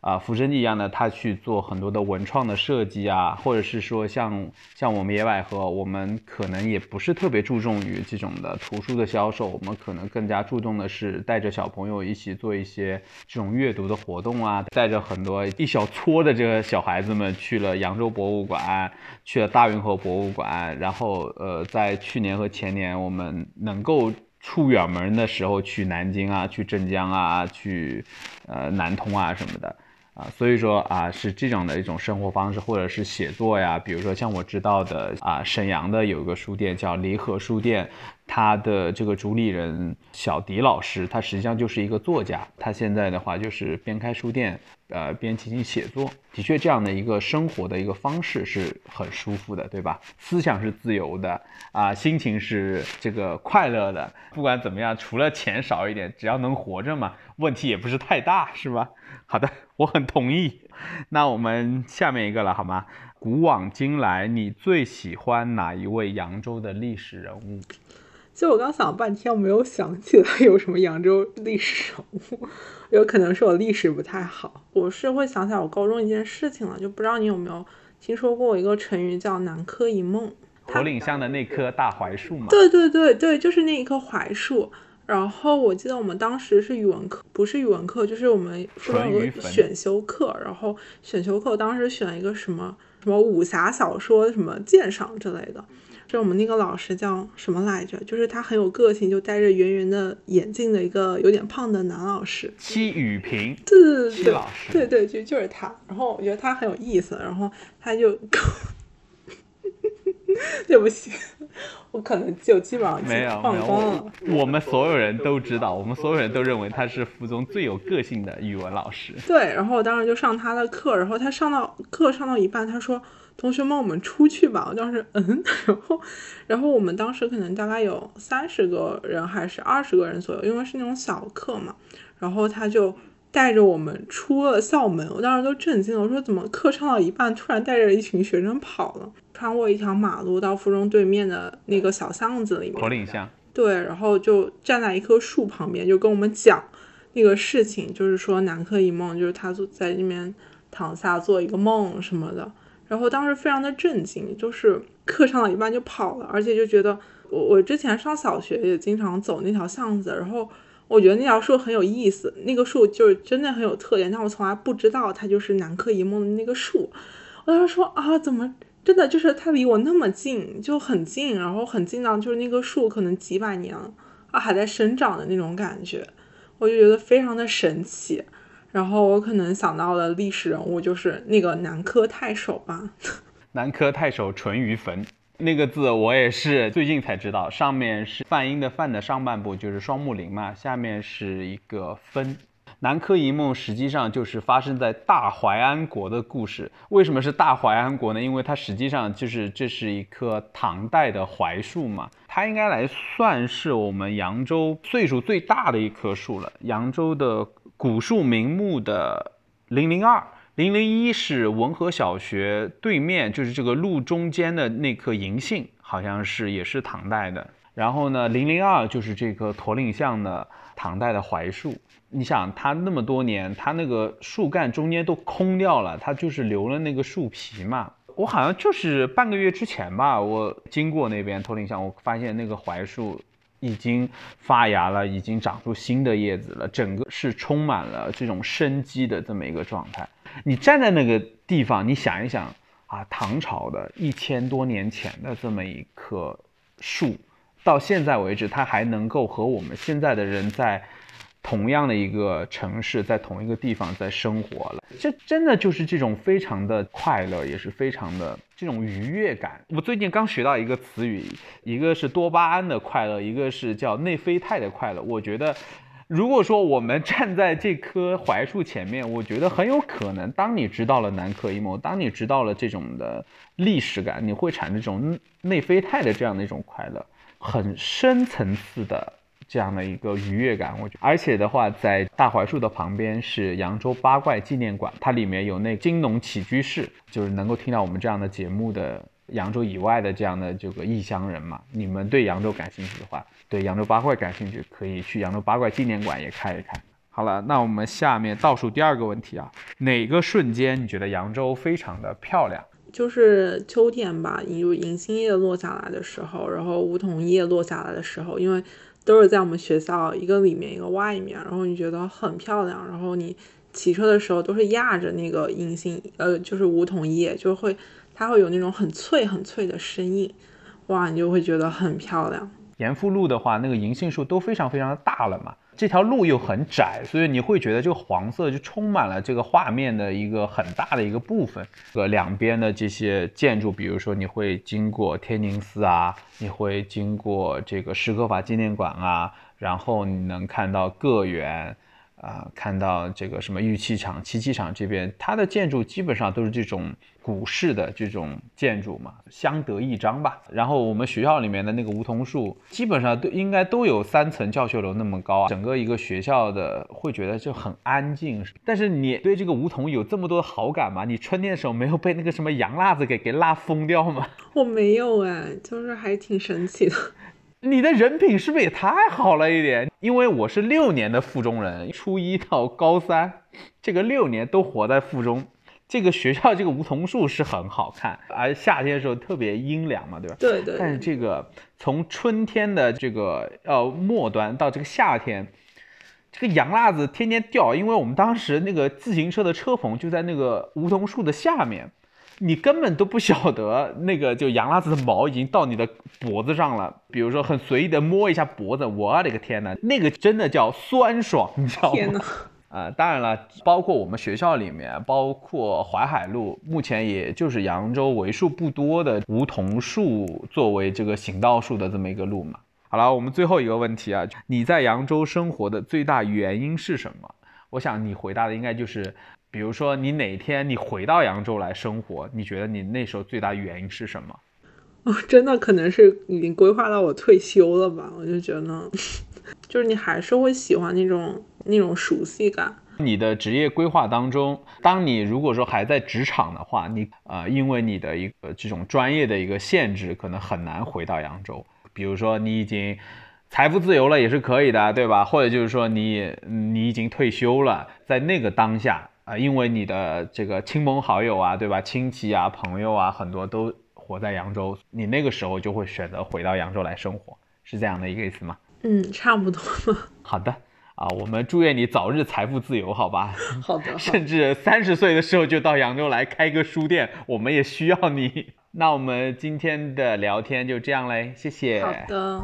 啊，浮生记一样的，他去做很多的文创的设计啊，或者是说像像我们野百合，我们可能也不是特别注重于这种的图书的销售，我们可能更加注重的是带着小朋友一起做一些这种阅读的活动啊，带着很多一小撮的这个小孩子们去了扬州博物馆，去了大运河博物馆，然后呃，在去年和前年我们能够出远门的时候去南京啊，去镇江啊，去呃南通啊什么的。啊，所以说啊，是这种的一种生活方式，或者是写作呀，比如说像我知道的啊，沈阳的有一个书店叫离合书店。他的这个主理人小迪老师，他实际上就是一个作家。他现在的话就是边开书店，呃，边进行写作。的确，这样的一个生活的一个方式是很舒服的，对吧？思想是自由的啊，心情是这个快乐的。不管怎么样，除了钱少一点，只要能活着嘛，问题也不是太大，是吧？好的，我很同意。那我们下面一个了，好吗？古往今来，你最喜欢哪一位扬州的历史人物？其实我刚想了半天，我没有想起来有什么扬州历史人物，有可能是我历史不太好。我是会想起来我高中一件事情了，就不知道你有没有听说过一个成语叫“南柯一梦”。头岭乡的那棵大槐树嘛。对对对对，就是那一棵槐树。然后我记得我们当时是语文课，不是语文课，就是我们有个选修课。然后选修课当时选一个什么什么武侠小说，什么鉴赏之类的。就我们那个老师叫什么来着？就是他很有个性，就戴着圆圆的眼镜的一个有点胖的男老师。戚雨平，对对对对，老师，对对就就是他。然后我觉得他很有意思，然后他就，对不起，我可能就基本上没有放光了。我们所有人都知道，我们所有人都认为他是附中最有个性的语文老师。对，然后我当时就上他的课，然后他上到课上到一半，他说。同学们，我们出去吧。我当时，嗯，然后，然后我们当时可能大概有三十个人还是二十个人左右，因为是那种小课嘛。然后他就带着我们出了校门，我当时都震惊了。我说怎么课上到一半，突然带着一群学生跑了，穿过一条马路到附中对面的那个小巷子里面。头岭巷。对，然后就站在一棵树旁边，就跟我们讲那个事情，就是说南柯一梦，就是他坐在那边躺下做一个梦什么的。然后当时非常的震惊，就是课上到一半就跑了，而且就觉得我我之前上小学也经常走那条巷子，然后我觉得那条树很有意思，那个树就是真的很有特点，但我从来不知道它就是南柯一梦的那个树。我当时说啊，怎么真的就是它离我那么近，就很近，然后很近到就是那个树可能几百年啊还在生长的那种感觉，我就觉得非常的神奇。然后我可能想到的历史人物就是那个南柯太守吧。南柯太守淳于棼那个字我也是最近才知道，上面是泛音的泛的上半部就是双木林嘛，下面是一个分。南柯一梦实际上就是发生在大淮安国的故事。为什么是大淮安国呢？因为它实际上就是这是一棵唐代的槐树嘛，它应该来算是我们扬州岁数最大的一棵树了。扬州的古树名木的零零二、零零一是文和小学对面，就是这个路中间的那棵银杏，好像是也是唐代的。然后呢，零零二就是这棵驼岭巷的唐代的槐树。你想，它那么多年，它那个树干中间都空掉了，它就是留了那个树皮嘛。我好像就是半个月之前吧，我经过那边驼岭巷，我发现那个槐树已经发芽了，已经长出新的叶子了，整个是充满了这种生机的这么一个状态。你站在那个地方，你想一想啊，唐朝的一千多年前的这么一棵树。到现在为止，它还能够和我们现在的人在同样的一个城市，在同一个地方在生活了。这真的就是这种非常的快乐，也是非常的这种愉悦感。我最近刚学到一个词语，一个是多巴胺的快乐，一个是叫内啡肽的快乐。我觉得，如果说我们站在这棵槐树前面，我觉得很有可能，当你知道了南柯一梦，当你知道了这种的历史感，你会产生这种内啡肽的这样的一种快乐。很深层次的这样的一个愉悦感，我觉得，而且的话，在大槐树的旁边是扬州八怪纪念馆，它里面有那金农起居室，就是能够听到我们这样的节目的扬州以外的这样的这个异乡人嘛。你们对扬州感兴趣的话，对扬州八怪感兴趣，可以去扬州八怪纪念馆也看一看。好了，那我们下面倒数第二个问题啊，哪个瞬间你觉得扬州非常的漂亮？就是秋天吧，有银杏叶落下来的时候，然后梧桐叶落下来的时候，因为都是在我们学校一个里面一个外面，然后你觉得很漂亮，然后你骑车的时候都是压着那个银杏，呃，就是梧桐叶，就会它会有那种很脆很脆的声音，哇，你就会觉得很漂亮。延福路的话，那个银杏树都非常非常的大了嘛。这条路又很窄，所以你会觉得这个黄色就充满了这个画面的一个很大的一个部分。呃，两边的这些建筑，比如说你会经过天宁寺啊，你会经过这个石刻法纪念馆啊，然后你能看到个园。啊，看到这个什么玉器厂、漆器厂这边，它的建筑基本上都是这种古式的这种建筑嘛，相得益彰吧。然后我们学校里面的那个梧桐树，基本上都应该都有三层教学楼那么高啊。整个一个学校的会觉得就很安静。但是你对这个梧桐有这么多好感吗？你春天的时候没有被那个什么洋辣子给给辣疯掉吗？我没有哎，就是还挺神奇的。你的人品是不是也太好了一点？因为我是六年的附中人，初一到高三，这个六年都活在附中。这个学校这个梧桐树是很好看，而夏天的时候特别阴凉嘛，对吧？对对。但是这个从春天的这个呃末端到这个夏天，这个洋辣子天天掉，因为我们当时那个自行车的车棚就在那个梧桐树的下面。你根本都不晓得那个就洋辣子的毛已经到你的脖子上了，比如说很随意的摸一下脖子，我的个天呐，那个真的叫酸爽，你知道吗？天啊，当然了，包括我们学校里面，包括淮海路，目前也就是扬州为数不多的梧桐树作为这个行道树的这么一个路嘛。好了，我们最后一个问题啊，你在扬州生活的最大原因是什么？我想你回答的应该就是。比如说，你哪天你回到扬州来生活，你觉得你那时候最大原因是什么？哦，真的可能是已经规划到我退休了吧？我就觉得，就是你还是会喜欢那种那种熟悉感。你的职业规划当中，当你如果说还在职场的话，你呃，因为你的一个这种专业的一个限制，可能很难回到扬州。比如说，你已经财富自由了，也是可以的，对吧？或者就是说，你你已经退休了，在那个当下。啊，因为你的这个亲朋好友啊，对吧？亲戚啊，朋友啊，很多都活在扬州，你那个时候就会选择回到扬州来生活，是这样的一个意思吗？嗯，差不多 好的，啊，我们祝愿你早日财富自由，好吧？好的。甚至三十岁的时候就到扬州来开个书店，我们也需要你。那我们今天的聊天就这样嘞，谢谢。好的。